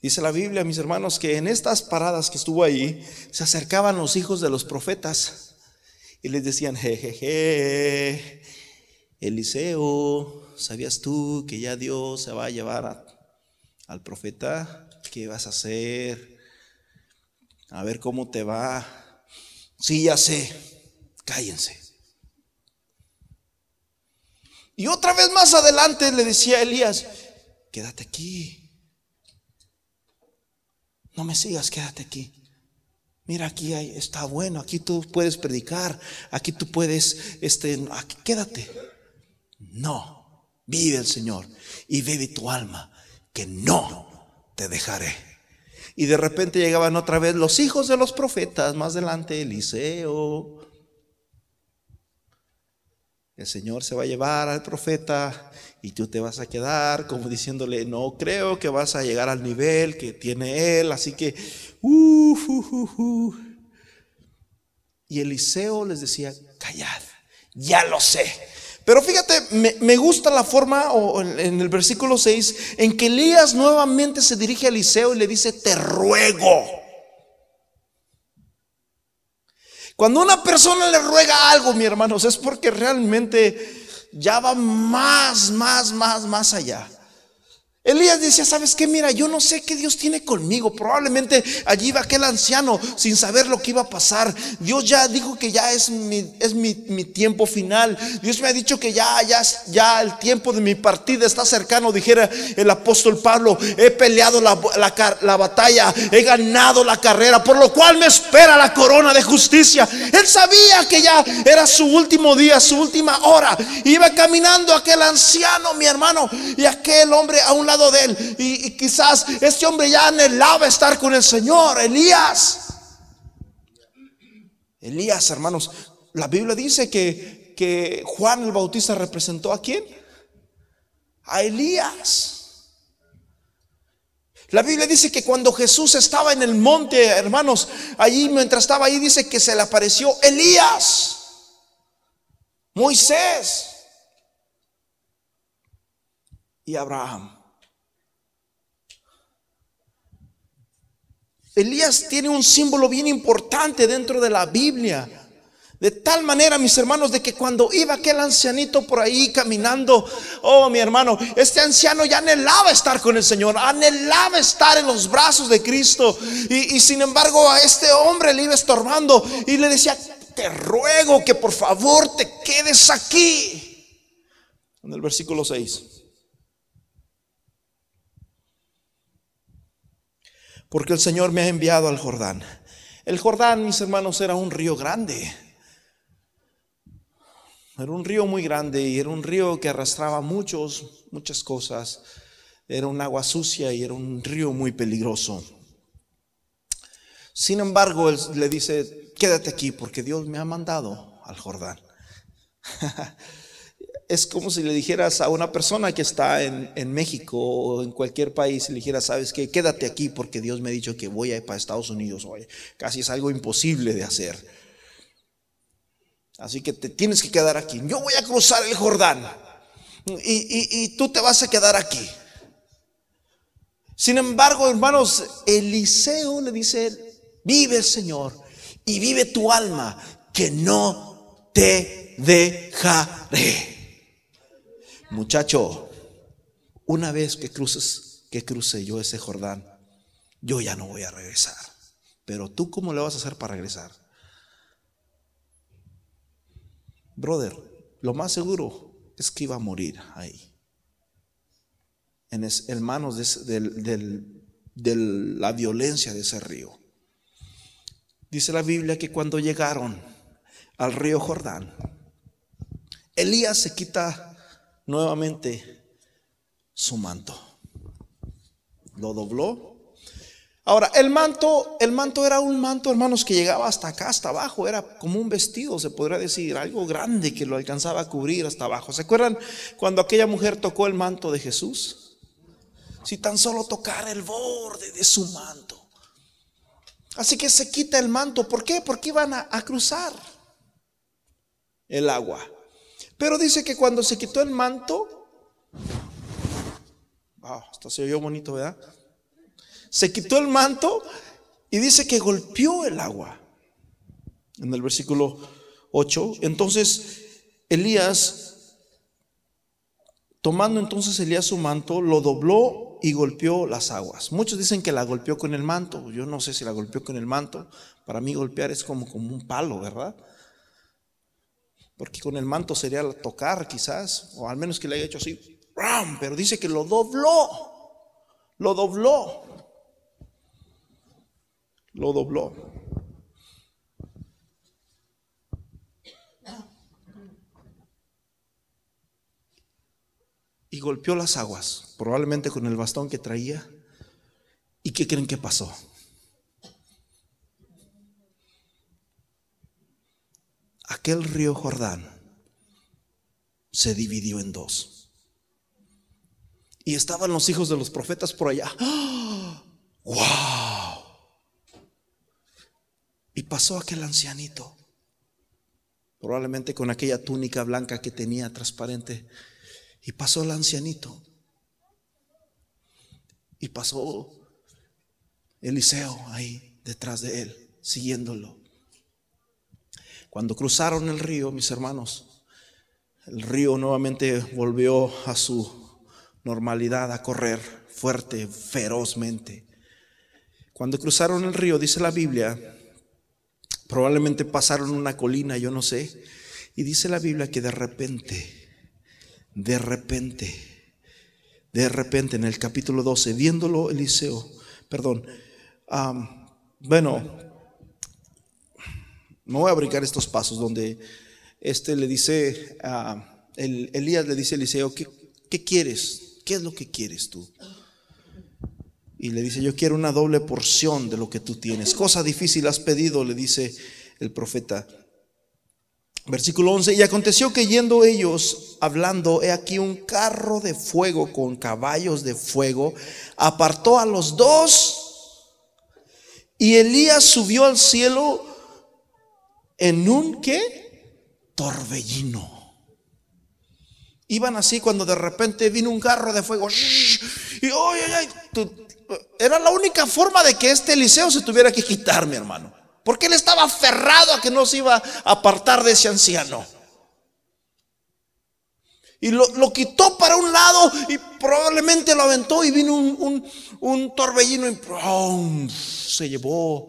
Dice la Biblia, mis hermanos, que en estas paradas que estuvo ahí, se acercaban los hijos de los profetas y les decían, jejeje, Eliseo, ¿sabías tú que ya Dios se va a llevar al profeta? ¿Qué vas a hacer? A ver cómo te va. Sí, ya sé, cállense. Y otra vez más adelante le decía a Elías, quédate aquí. No me sigas, quédate aquí. Mira, aquí está bueno, aquí tú puedes predicar, aquí tú puedes, este, aquí, quédate. No, vive el Señor y vive tu alma, que no te dejaré. Y de repente llegaban otra vez los hijos de los profetas, más adelante Eliseo, el Señor se va a llevar al profeta y tú te vas a quedar como diciéndole, no creo que vas a llegar al nivel que tiene él, así que, uh, y Eliseo les decía, callad, ya lo sé. Pero fíjate, me, gusta la forma en, en, el versículo 6 en que Elías nuevamente se dirige a Eliseo y le dice, te ruego. Cuando una persona le ruega algo, mi hermanos, es porque realmente ya va más, más, más, más allá. Elías decía, ¿sabes qué? Mira, yo no sé qué Dios tiene conmigo. Probablemente allí va aquel anciano sin saber lo que iba a pasar. Dios ya dijo que ya es mi, tiempo final. Dios me ha dicho que ya, ya, el tiempo de mi partida está cercano. Dijera el apóstol Pablo, he peleado la, la batalla, he ganado la carrera, por lo cual me espera la corona de justicia. Él sabía que ya era su último día, su última hora. Iba caminando aquel anciano, mi hermano, y aquel hombre a un lado de él. Y, quizás este hombre ya anhelaba estar con el Señor, Elías. Elías, hermanos, la Biblia dice que, que Juan el Bautista representó a quién? A Elías. La Biblia dice que cuando Jesús estaba en el monte, hermanos, allí mientras estaba ahí, dice que se le apareció Elías, Moisés y Abraham. Elías tiene un símbolo bien importante dentro de la Biblia. De tal manera, mis hermanos, de que cuando iba aquel ancianito por ahí caminando, oh mi hermano, este anciano ya anhelaba estar con el Señor, anhelaba estar en los brazos de Cristo. Y, sin embargo a este hombre le iba estorbando y le decía, te ruego que por favor te quedes aquí. En el versículo 6. Porque el Señor me ha enviado al Jordán. El Jordán, mis hermanos, era un río grande era un río muy grande y era un río que arrastraba muchos, muchas cosas. Era un agua sucia y era un río muy peligroso. Sin embargo, él le dice, quédate aquí porque Dios me ha mandado al Jordán. es como si le dijeras a una persona que está en, México o en cualquier país, le dijeras, sabes que quédate aquí porque Dios me ha dicho que voy a ir para Estados Unidos. Oye, casi es algo imposible de hacer. Así que te tienes que quedar aquí. Yo voy a cruzar el Jordán y, tú te vas a quedar aquí. Sin embargo, hermanos, Eliseo le dice, vive Señor y vive tu alma, que no te dejaré. Muchacho, una vez que cruces, que cruce yo ese Jordán, yo ya no voy a regresar. Pero tú, ¿cómo le vas a hacer para regresar? brother, lo más seguro es que iba a morir ahí. En, manos de, la violencia de ese río. Dice la Biblia que cuando llegaron al río Jordán, Elías se quita nuevamente su manto. Lo dobló Ahora, el manto, el manto era un manto, hermanos, que llegaba hasta acá, hasta abajo, era como un vestido, se podría decir, algo grande que lo alcanzaba a cubrir hasta abajo. ¿Se acuerdan cuando aquella mujer tocó el manto de Jesús? Si tan solo tocara el borde de su manto. Así que se quita el manto. ¿Por qué? Porque iban a, cruzar el agua. Pero dice que cuando se quitó el manto, wow, esto se oyó bonito, ¿verdad? se quitó el manto y dice que golpeó el agua. En el versículo 8, entonces Elías, tomando entonces Elías su manto, lo dobló y golpeó las aguas. Muchos dicen que la golpeó con el manto, yo no sé si la golpeó con el manto, para mí golpear es como, como un palo, ¿verdad? Porque con el manto sería tocar quizás, o al menos que le haya hecho así, pero dice que lo dobló, lo dobló lo dobló. Y golpeó las aguas, probablemente con el bastón que traía. ¿Y qué creen que pasó? Aquel río Jordán se dividió en dos. Y estaban los hijos de los profetas por allá. ¡Wow! Y pasó aquel ancianito, probablemente con aquella túnica blanca que tenía transparente. Y pasó el ancianito. Y pasó Eliseo ahí detrás de él, siguiéndolo. Cuando cruzaron el río, mis hermanos, el río nuevamente volvió a su normalidad, a correr fuerte, ferozmente. Cuando cruzaron el río, dice la Biblia, Probablemente pasaron una colina, yo no sé. Y dice la Biblia que de repente, de repente, de repente en el capítulo 12, viéndolo Eliseo, perdón, bueno, no voy a brincar estos pasos donde este le dice, a Elías le dice a Eliseo, ¿qué, ¿qué quieres? ¿Qué es lo que quieres tú? Y le dice, yo quiero una doble porción de lo que tú tienes. Cosa difícil has pedido, le dice el profeta. Versículo 11, y aconteció que yendo ellos hablando, he aquí un carro de fuego con caballos de fuego, apartó a los dos, y Elías subió al cielo en un qué? Torbellino. Iban así cuando de repente vino un carro de fuego. Y era la única forma de que este Eliseo se tuviera que quitar, mi hermano. Porque él estaba aferrado a que no se iba a apartar de ese anciano. Y lo, quitó para un lado y probablemente lo aventó y vino un, torbellino y se llevó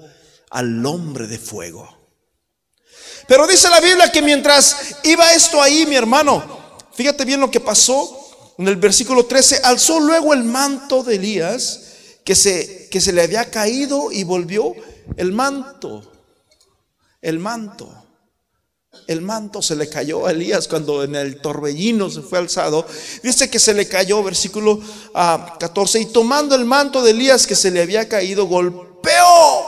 al hombre de fuego. Pero dice la Biblia que mientras iba esto ahí, mi hermano, fíjate bien lo que pasó. En el versículo 13, alzó luego el manto de Elías que se, que se le había caído y volvió el manto. El manto. El manto se le cayó a Elías cuando en el torbellino se fue alzado. Dice que se le cayó, versículo 14, ah, y tomando el manto de Elías que se le había caído, golpeó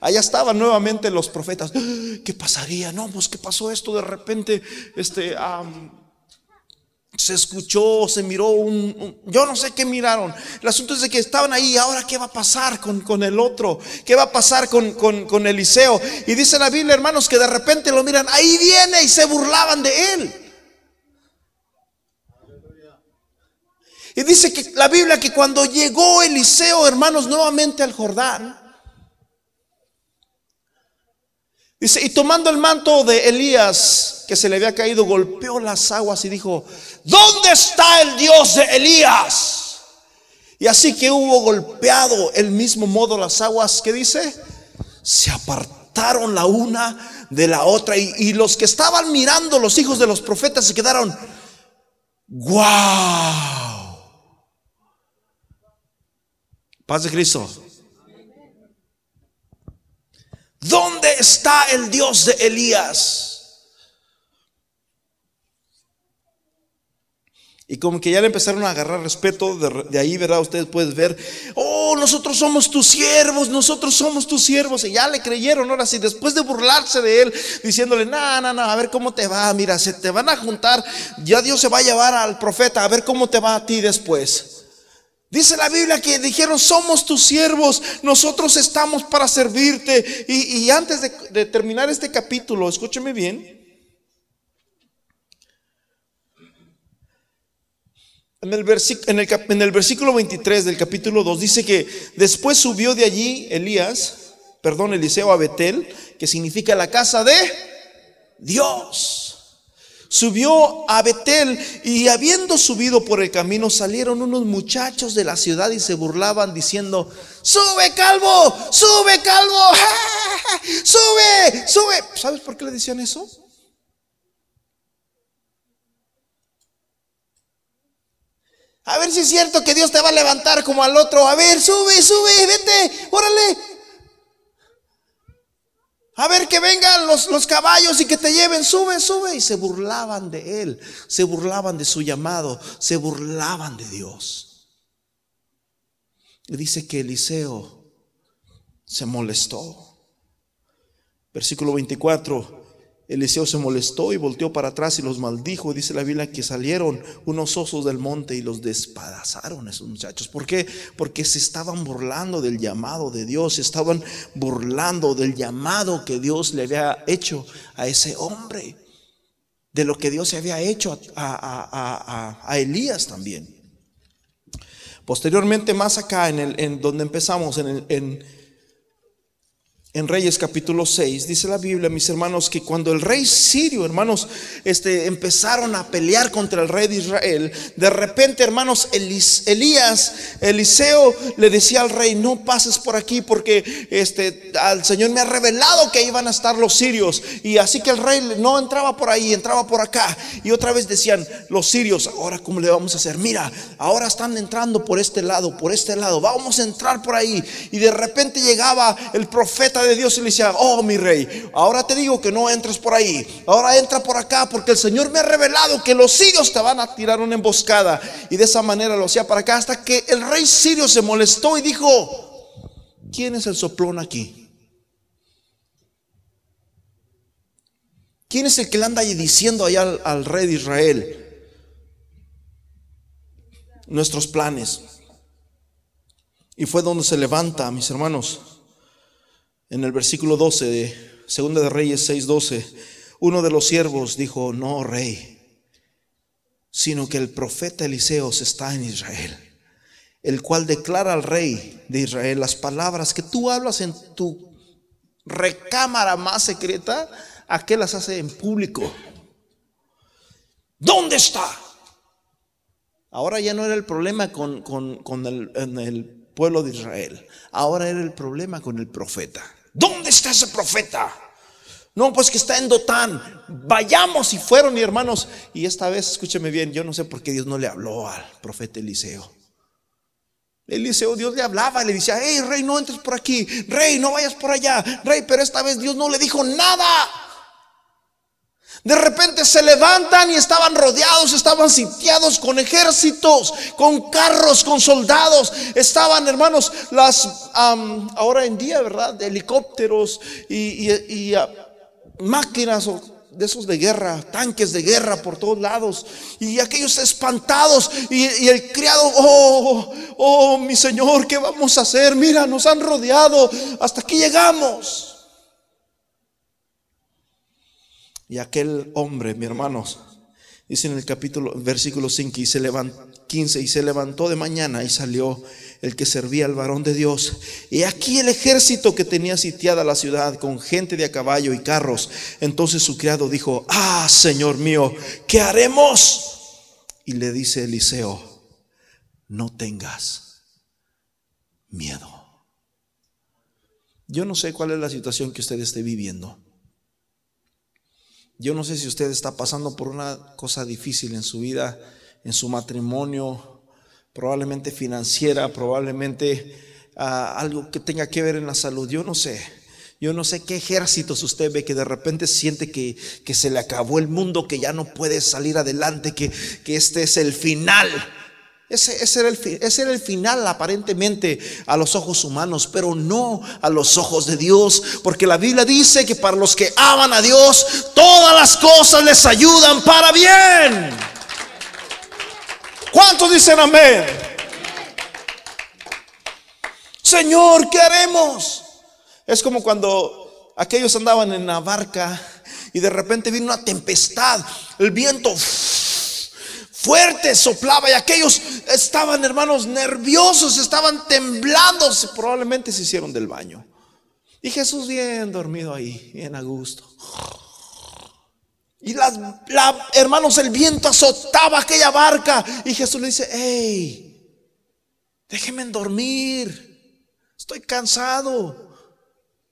Allá estaban nuevamente los profetas. ¿Qué pasaría? No, pues ¿qué pasó esto? De repente, este, se escuchó, se miró un, yo no sé qué miraron. El asunto es de que estaban ahí. Ahora, ¿qué va a pasar con, con el otro? ¿Qué va a pasar con, con, con Eliseo? Y dice la Biblia, hermanos, que de repente lo miran. Ahí viene y se burlaban de él. Y dice que la Biblia que cuando llegó Eliseo, hermanos, nuevamente al Jordán, Dice, y tomando el manto de Elías que se le había caído, golpeó las aguas y dijo, ¿dónde está el Dios de Elías? Y así que hubo golpeado el mismo modo las aguas, que dice? Se apartaron la una de la otra y, los que estaban mirando, los hijos de los profetas, se quedaron, ¡guau! Paz de Cristo. ¿Dónde está el Dios de Elías? Y como que ya le empezaron a agarrar respeto, de, ahí, ¿verdad? Ustedes pueden ver, oh, nosotros somos tus siervos, nosotros somos tus siervos. Y ya le creyeron, ahora sí, después de burlarse de él, diciéndole, no, no, no, a ver cómo te va, mira, se te van a juntar, ya Dios se va a llevar al profeta, a ver cómo te va a ti después. Dice la Biblia que dijeron, somos tus siervos, nosotros estamos para servirte. Y, antes de, terminar este capítulo, escúcheme bien. En el, en, el versículo 23 del capítulo 2 dice que después subió de allí Elías, perdón, Eliseo a Betel, que significa la casa de Dios subió a Betel y habiendo subido por el camino salieron unos muchachos de la ciudad y se burlaban diciendo, sube calvo, sube calvo, sube, sube. ¿Sabes por qué le decían eso? A ver si es cierto que Dios te va a levantar como al otro. A ver, sube, sube, vete, órale, a ver que vengan los, los, caballos y que te lleven, sube, sube. Y se burlaban de él, se burlaban de su llamado, se burlaban de Dios. Y dice que Eliseo se molestó. Versículo 24. Eliseo se molestó y volteó para atrás y los maldijo. Dice la Biblia que salieron unos osos del monte y los despadazaron esos muchachos. ¿Por qué? Porque se estaban burlando del llamado de Dios, se estaban burlando del llamado que Dios le había hecho a ese hombre, de lo que Dios se había hecho a, Elías también. Posteriormente, más acá, en, el, donde empezamos, en, el, en en Reyes capítulo 6, dice la Biblia, mis hermanos, que cuando el rey sirio, hermanos, este, empezaron a pelear contra el rey de Israel, de repente, hermanos, Elías, Eliseo le decía al rey, no pases por aquí porque este, al Señor me ha revelado que iban a estar los sirios. Y así que el rey no entraba por ahí, entraba por acá. Y otra vez decían los sirios, ahora cómo le vamos a hacer? Mira, ahora están entrando por este lado, por este lado, vamos a entrar por ahí. Y de repente llegaba el profeta de Dios y le decía, oh mi rey, ahora te digo que no entres por ahí, ahora entra por acá porque el Señor me ha revelado que los sirios te van a tirar una emboscada. Y de esa manera lo hacía para acá hasta que el rey sirio se molestó y dijo, ¿quién es el soplón aquí? ¿Quién es el que le anda diciendo allá al, al rey de Israel? Nuestros planes. Y fue donde se levanta, mis hermanos, en el versículo 12 de Segunda de Reyes 6:12, uno de los siervos dijo, "No, rey, sino que el profeta Eliseos está en Israel, el cual declara al rey de Israel las palabras que tú hablas en tu recámara más secreta, aquel las hace en público. ¿Dónde está? Ahora ya no era el problema con, el, el pueblo de Israel. Ahora era el problema con el profeta. ¿Dónde está ese profeta? No, pues que está en Dotán. Vayamos y fueron, mi hermanos. Y esta vez, escúcheme bien, yo no sé por qué Dios no le habló al profeta Eliseo. Eliseo, Dios le hablaba, le decía, hey, rey, no entres por aquí, rey, no vayas por allá, rey, pero esta vez Dios no le dijo nada. De repente se levantan y estaban rodeados, estaban sitiados con ejércitos, con carros, con soldados. Estaban, hermanos, las, ahora en día, ¿verdad? helicópteros y, ah, máquinas de esos de guerra, tanques de guerra por todos lados. Y aquellos espantados. Y, y, el criado, oh, oh, mi Señor, ¿qué vamos a hacer? Mira, nos han rodeado. Hasta aquí llegamos. Y aquel hombre, mi hermanos, dice en el capítulo, versículo 5, y se levantó, 15, y se levantó de mañana y salió el que servía al varón de Dios. Y aquí el ejército que tenía sitiada la ciudad con gente de a caballo y carros. Entonces su criado dijo, ah, Señor mío, ¿qué haremos? Y le dice Eliseo, no tengas miedo. Yo no sé cuál es la situación que usted esté viviendo. Yo no sé si usted está pasando por una cosa difícil en su vida, en su matrimonio, probablemente financiera, probablemente ah, algo que tenga que ver en la salud. Yo no sé. Yo no sé qué ejércitos usted ve que de repente siente que, que se le acabó el mundo, que ya no puede salir adelante, que, que este es el final. Ese, era el, final aparentemente a los ojos humanos, pero no a los ojos de Dios, porque la Biblia dice que para los que aman a Dios, todas las cosas les ayudan para bien. ¿Cuántos dicen amén? Señor, ¿qué haremos? Es como cuando aquellos andaban en la barca y de repente vino una tempestad, el viento fuerte soplaba y aquellos estaban, hermanos, nerviosos, estaban temblando, probablemente se hicieron del baño. Y Jesús bien dormido ahí, bien a gusto. Y las, hermanos, el viento azotaba aquella barca. Y Jesús le dice, hey, déjenme dormir. Estoy cansado.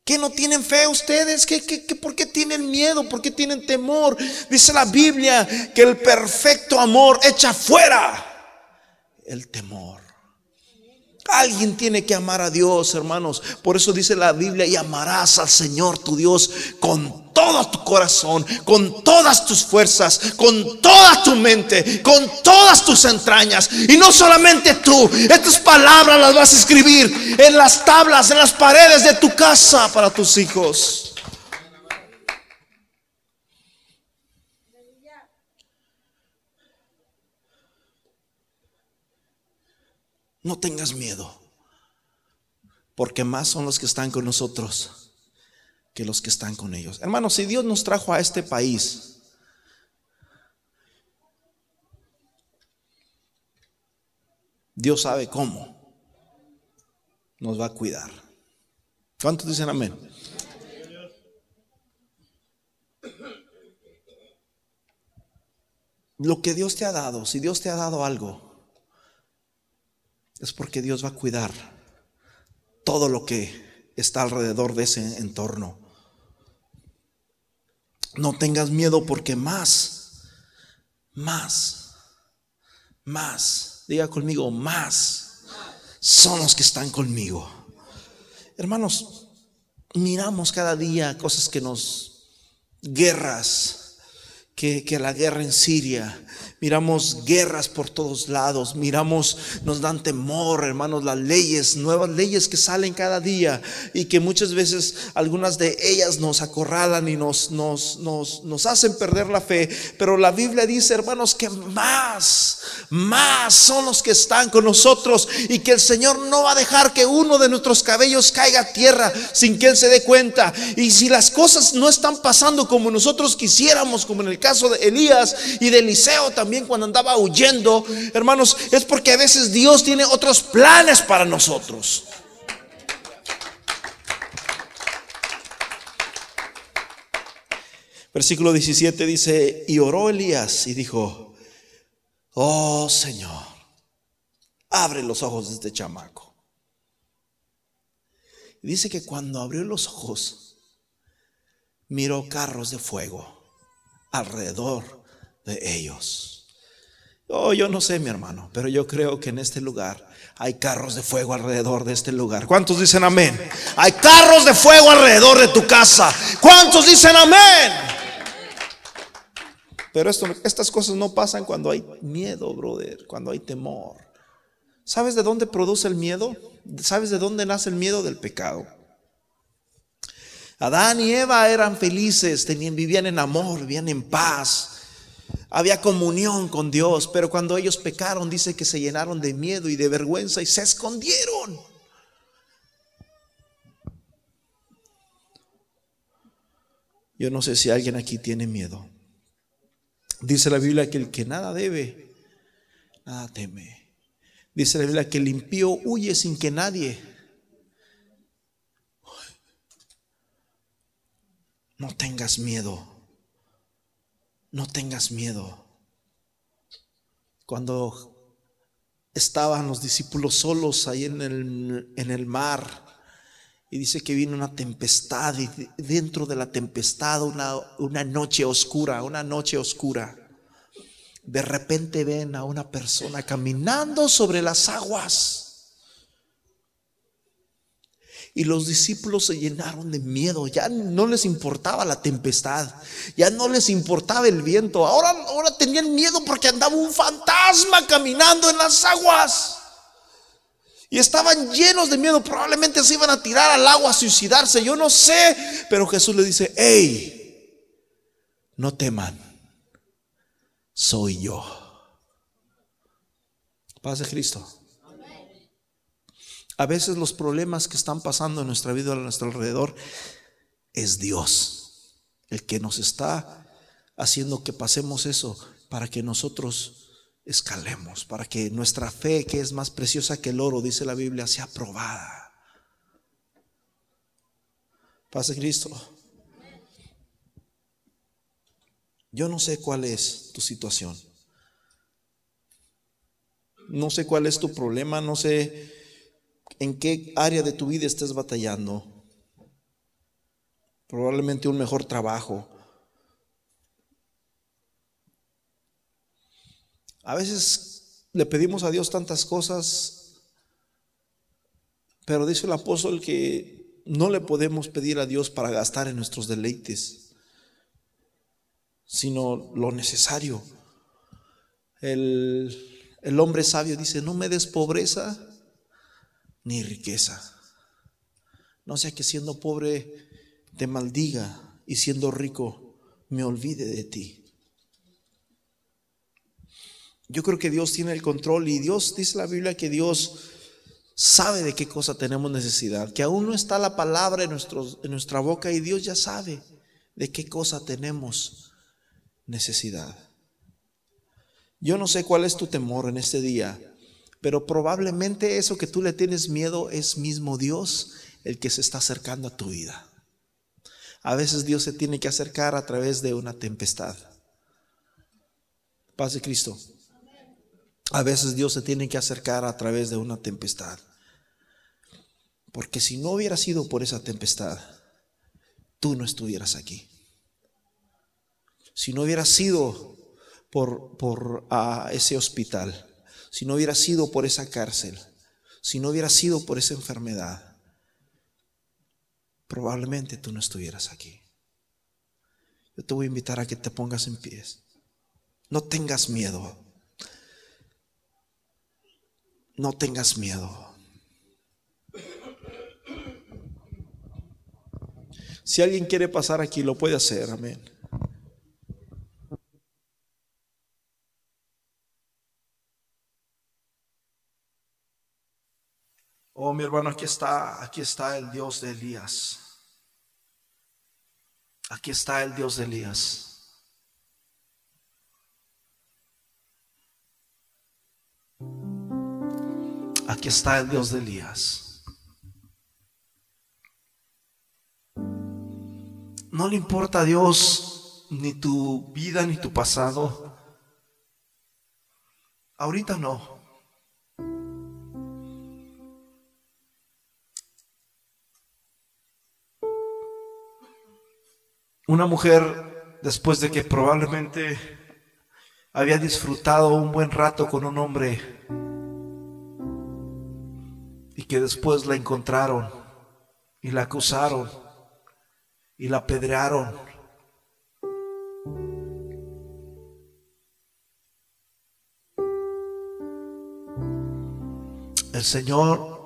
¿Qué no tienen fe ustedes? ¿Qué, por qué tienen miedo? ¿Por qué tienen temor? Dice la Biblia que el perfecto amor echa fuera el temor. Alguien tiene que amar a Dios, hermanos. Por eso dice la Biblia, y amarás al Señor tu Dios con todo tu corazón, con todas tus fuerzas, con toda tu mente, con todas tus entrañas. Y no solamente tú, estas palabras las vas a escribir en las tablas, en las paredes de tu casa para tus hijos. No tengas miedo, porque más son los que están con nosotros que los que están con ellos. Hermanos, si Dios nos trajo a este país, Dios sabe cómo nos va a cuidar. ¿Cuántos dicen amén? Lo que Dios te ha dado, si Dios te ha dado algo, es porque Dios va a cuidar todo lo que está alrededor de ese entorno. No tengas miedo porque más, más, más, diga conmigo, más son los que están conmigo. Hermanos, miramos cada día cosas que nos, guerras, que, la guerra en Siria, Miramos guerras por todos lados, miramos, nos dan temor, hermanos, las leyes, nuevas leyes que salen cada día y que muchas veces algunas de ellas nos acorralan y nos, nos, nos, nos hacen perder la fe. Pero la Biblia dice, hermanos, que más, más son los que están con nosotros y que el Señor no va a dejar que uno de nuestros cabellos caiga a tierra sin que Él se dé cuenta. Y si las cosas no están pasando como nosotros quisiéramos, como en el caso de Elías y de Eliseo también cuando andaba huyendo, hermanos, es porque a veces Dios tiene otros planes para nosotros. Versículo 17 dice, y oró Elías y dijo, oh Señor, abre los ojos de este chamaco. dice que cuando abrió los ojos, miró carros de fuego alrededor de ellos. Oh, yo no sé, mi hermano, pero yo creo que en este lugar hay carros de fuego alrededor de este lugar. ¿Cuántos dicen amén? Hay carros de fuego alrededor de tu casa. ¿Cuántos dicen amén? Pero esto, estas cosas no pasan cuando hay miedo, brother, cuando hay temor. ¿Sabes de dónde produce el miedo? ¿Sabes de dónde nace el miedo del pecado? Adán y Eva eran felices, tenían, vivían en amor, vivían en paz. Había comunión con Dios, pero cuando ellos pecaron dice que se llenaron de miedo y de vergüenza y se escondieron. Yo no sé si alguien aquí tiene miedo. Dice la Biblia que el que nada debe, nada teme. Dice la Biblia que el impío huye sin que nadie. No tengas miedo. No tengas miedo. Cuando estaban los discípulos solos ahí en el, en el mar, y dice que vino una tempestad y dentro de la tempestad una, una noche oscura, una noche oscura. De repente ven a una persona caminando sobre las aguas. Y los discípulos se llenaron de miedo. Ya no les importaba la tempestad. Ya no les importaba el viento. Ahora, ahora tenían miedo porque andaba un fantasma caminando en las aguas. Y estaban llenos de miedo. Probablemente se iban a tirar al agua a suicidarse. Yo no sé. Pero Jesús le dice, hey, no teman. Soy yo. Paz de Cristo. A veces los problemas que están pasando en nuestra vida a nuestro alrededor es Dios el que nos está haciendo que pasemos eso para que nosotros escalemos, para que nuestra fe, que es más preciosa que el oro, dice la Biblia, sea probada. Paz de Cristo. Yo no sé cuál es tu situación. No sé cuál es tu problema, no sé en qué área de tu vida estés batallando. Probablemente un mejor trabajo, A veces le pedimos a Dios tantas cosas, pero dice el apóstol que no le podemos pedir a Dios para gastar en nuestros deleites, sino lo necesario. El, el hombre sabio dice, no me des pobreza ni riqueza. No sea que siendo pobre te maldiga y siendo rico me olvide de ti. Yo creo que Dios tiene el control y Dios dice la Biblia que Dios sabe de qué cosa tenemos necesidad, que aún no está la palabra en, en nuestra boca y Dios ya sabe de qué cosa tenemos necesidad. Yo no sé cuál es tu temor en este día, pero probablemente eso que tú le tienes miedo es mismo Dios el que se está acercando a tu vida. A veces Dios se tiene que acercar a través de una tempestad. Paz de Cristo. A veces Dios se tiene que acercar a través de una tempestad. Porque si no hubiera sido por esa tempestad, tú no estuvieras aquí. Si no hubiera sido por, por ah, ese hospital, si no hubiera sido por esa cárcel, si no hubiera sido por esa enfermedad, probablemente tú no estuvieras aquí. Yo te voy a invitar a que te pongas en pies. No tengas miedo. no tengas miedo. Si alguien quiere pasar aquí, lo puede hacer, amén. Oh, mi hermano, aquí está, aquí está el Dios de Elías. Aquí está el Dios de Elías. Aquí está el Dios de Elías. No le importa a Dios ni tu vida, ni tu pasado. Ahorita no. Una mujer, después de que probablemente había disfrutado un buen rato con un hombre y que después la encontraron y la acusaron y la apedrearon. El Señor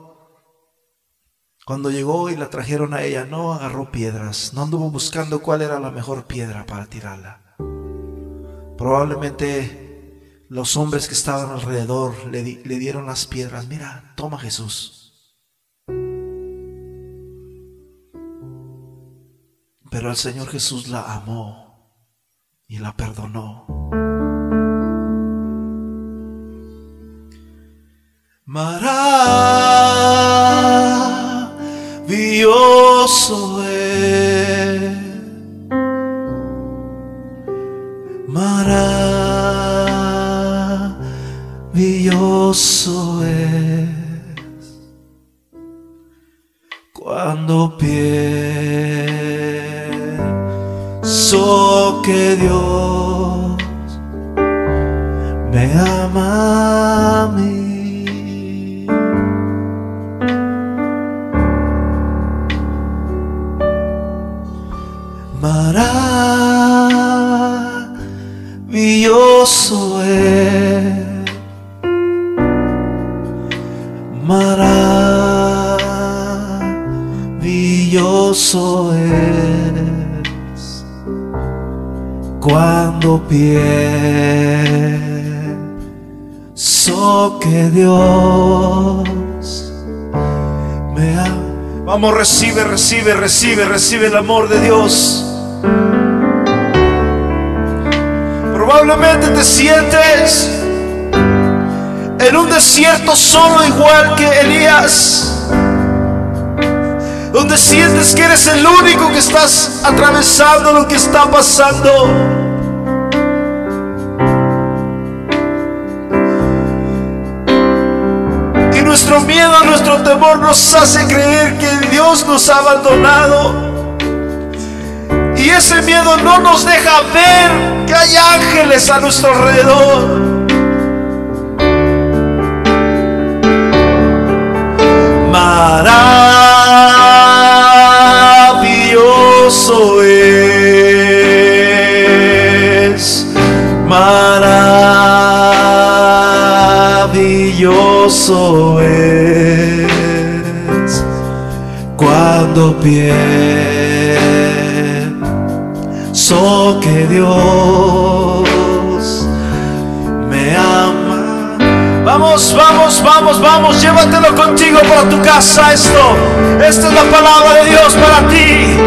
cuando llegó y la trajeron a ella, no agarró piedras, no anduvo buscando cuál era la mejor piedra para tirarla. Probablemente los hombres que estaban alrededor le, le dieron las piedras. Mira, toma Jesús. Pero el Señor Jesús la amó y la perdonó. Maravilloso recibe, recibe, recibe, el amor de Dios. Probablemente te sientes en un desierto solo igual que Elías. Donde sientes que eres el único que estás atravesando lo que está pasando. Nuestro miedo, nuestro temor nos hace creer que Dios nos ha abandonado. Y ese miedo no nos deja ver que hay ángeles a nuestro alrededor. Maravilloso es. Maravilloso es. Cuando piensas que Dios me ama. Vamos, vamos, vamos, vamos, llévatelo contigo para tu casa esto. Esta es la palabra de Dios para ti.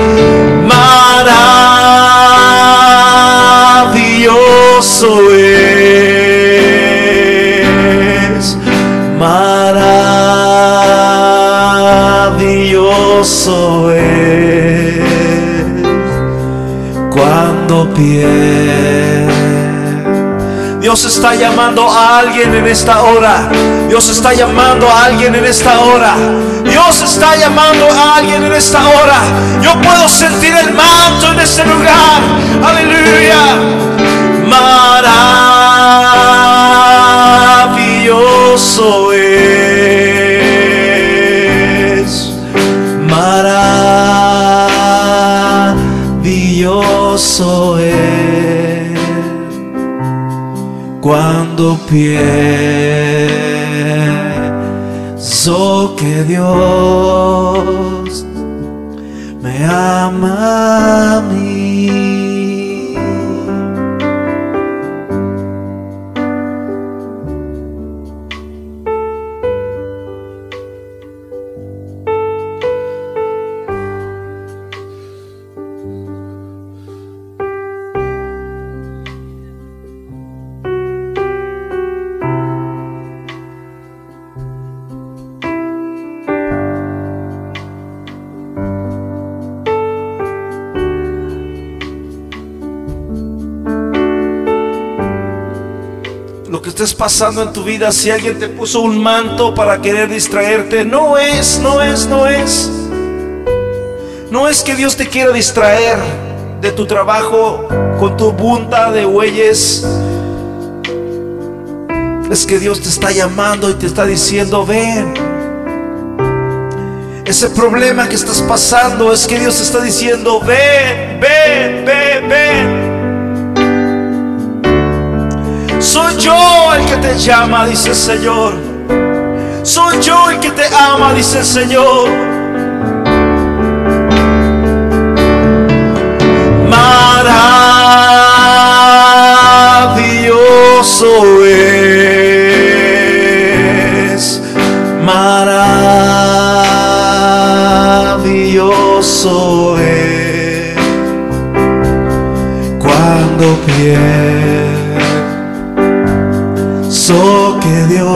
Maravilloso es. Es cuando pie. Dios está llamando a alguien en esta hora. Dios está llamando a alguien en esta hora. Dios está llamando a alguien en esta hora. Yo puedo sentir el manto en este lugar. Aleluya. Maravilloso cuando pienso que Dios me ama a mí. Estés pasando en tu vida, si alguien te puso un manto para querer distraerte, no es, no es, no es. No es que Dios te quiera distraer de tu trabajo con tu bunta de bueyes. Es que Dios te está llamando y te está diciendo, ven. Ese problema que estás pasando es que Dios te está diciendo, ven, ven, ven. Soy yo el que te llama, dice el Señor. Soy yo el que te ama, dice el Señor. Maravilloso es. Maravilloso es. Cuando que Dios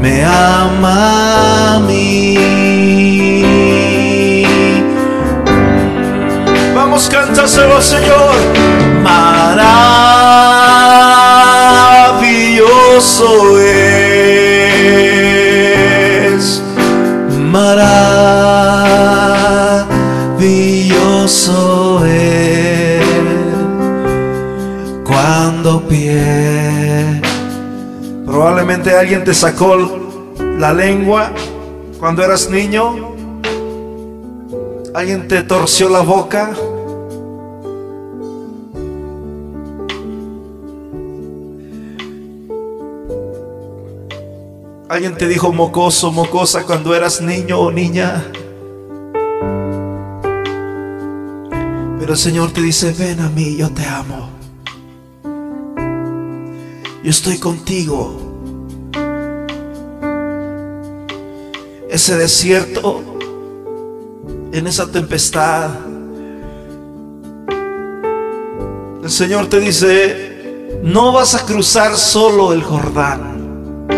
me ama a mí. Vamos, cántaselo, Señor. Alguien te sacó la lengua cuando eras niño. Alguien te torció la boca. Alguien te dijo mocoso, mocosa cuando eras niño o niña. Pero el Señor te dice, ven a mí, yo te amo. Yo estoy contigo. Ese desierto, en esa tempestad, el Señor te dice, no vas a cruzar solo el Jordán.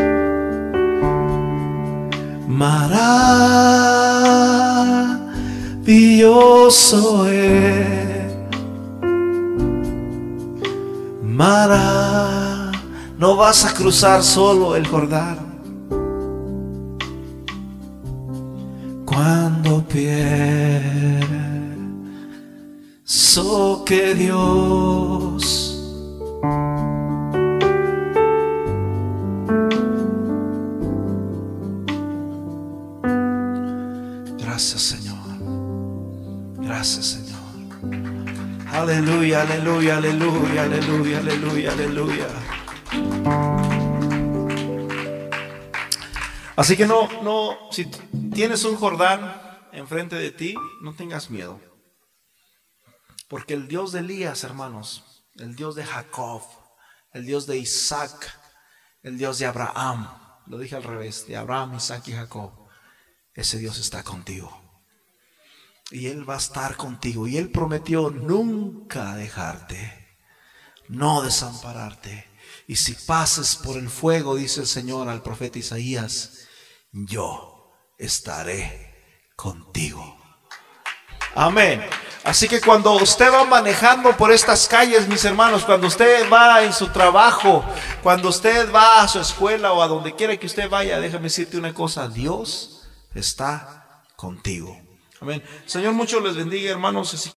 Maravilloso es. Mara, no vas a cruzar solo el Jordán. Que Dios Gracias, Señor. Gracias, Señor. Aleluya, aleluya, aleluya, aleluya, aleluya, aleluya. Así que no, no, si tienes un Jordán enfrente de ti, no tengas miedo. Porque el Dios de Elías, hermanos, el Dios de Jacob, el Dios de Isaac, el Dios de Abraham, lo dije al revés, de Abraham, Isaac y Jacob, ese Dios está contigo. Y Él va a estar contigo. Y Él prometió nunca dejarte, no desampararte. Y si pases por el fuego, dice el Señor al profeta Isaías, yo estaré contigo. Amén. Así que cuando usted va manejando por estas calles, mis hermanos, cuando usted va en su trabajo, cuando usted va a su escuela o a donde quiera que usted vaya, déjame decirte una cosa, Dios está contigo. Amén. Señor, mucho les bendiga, hermanos.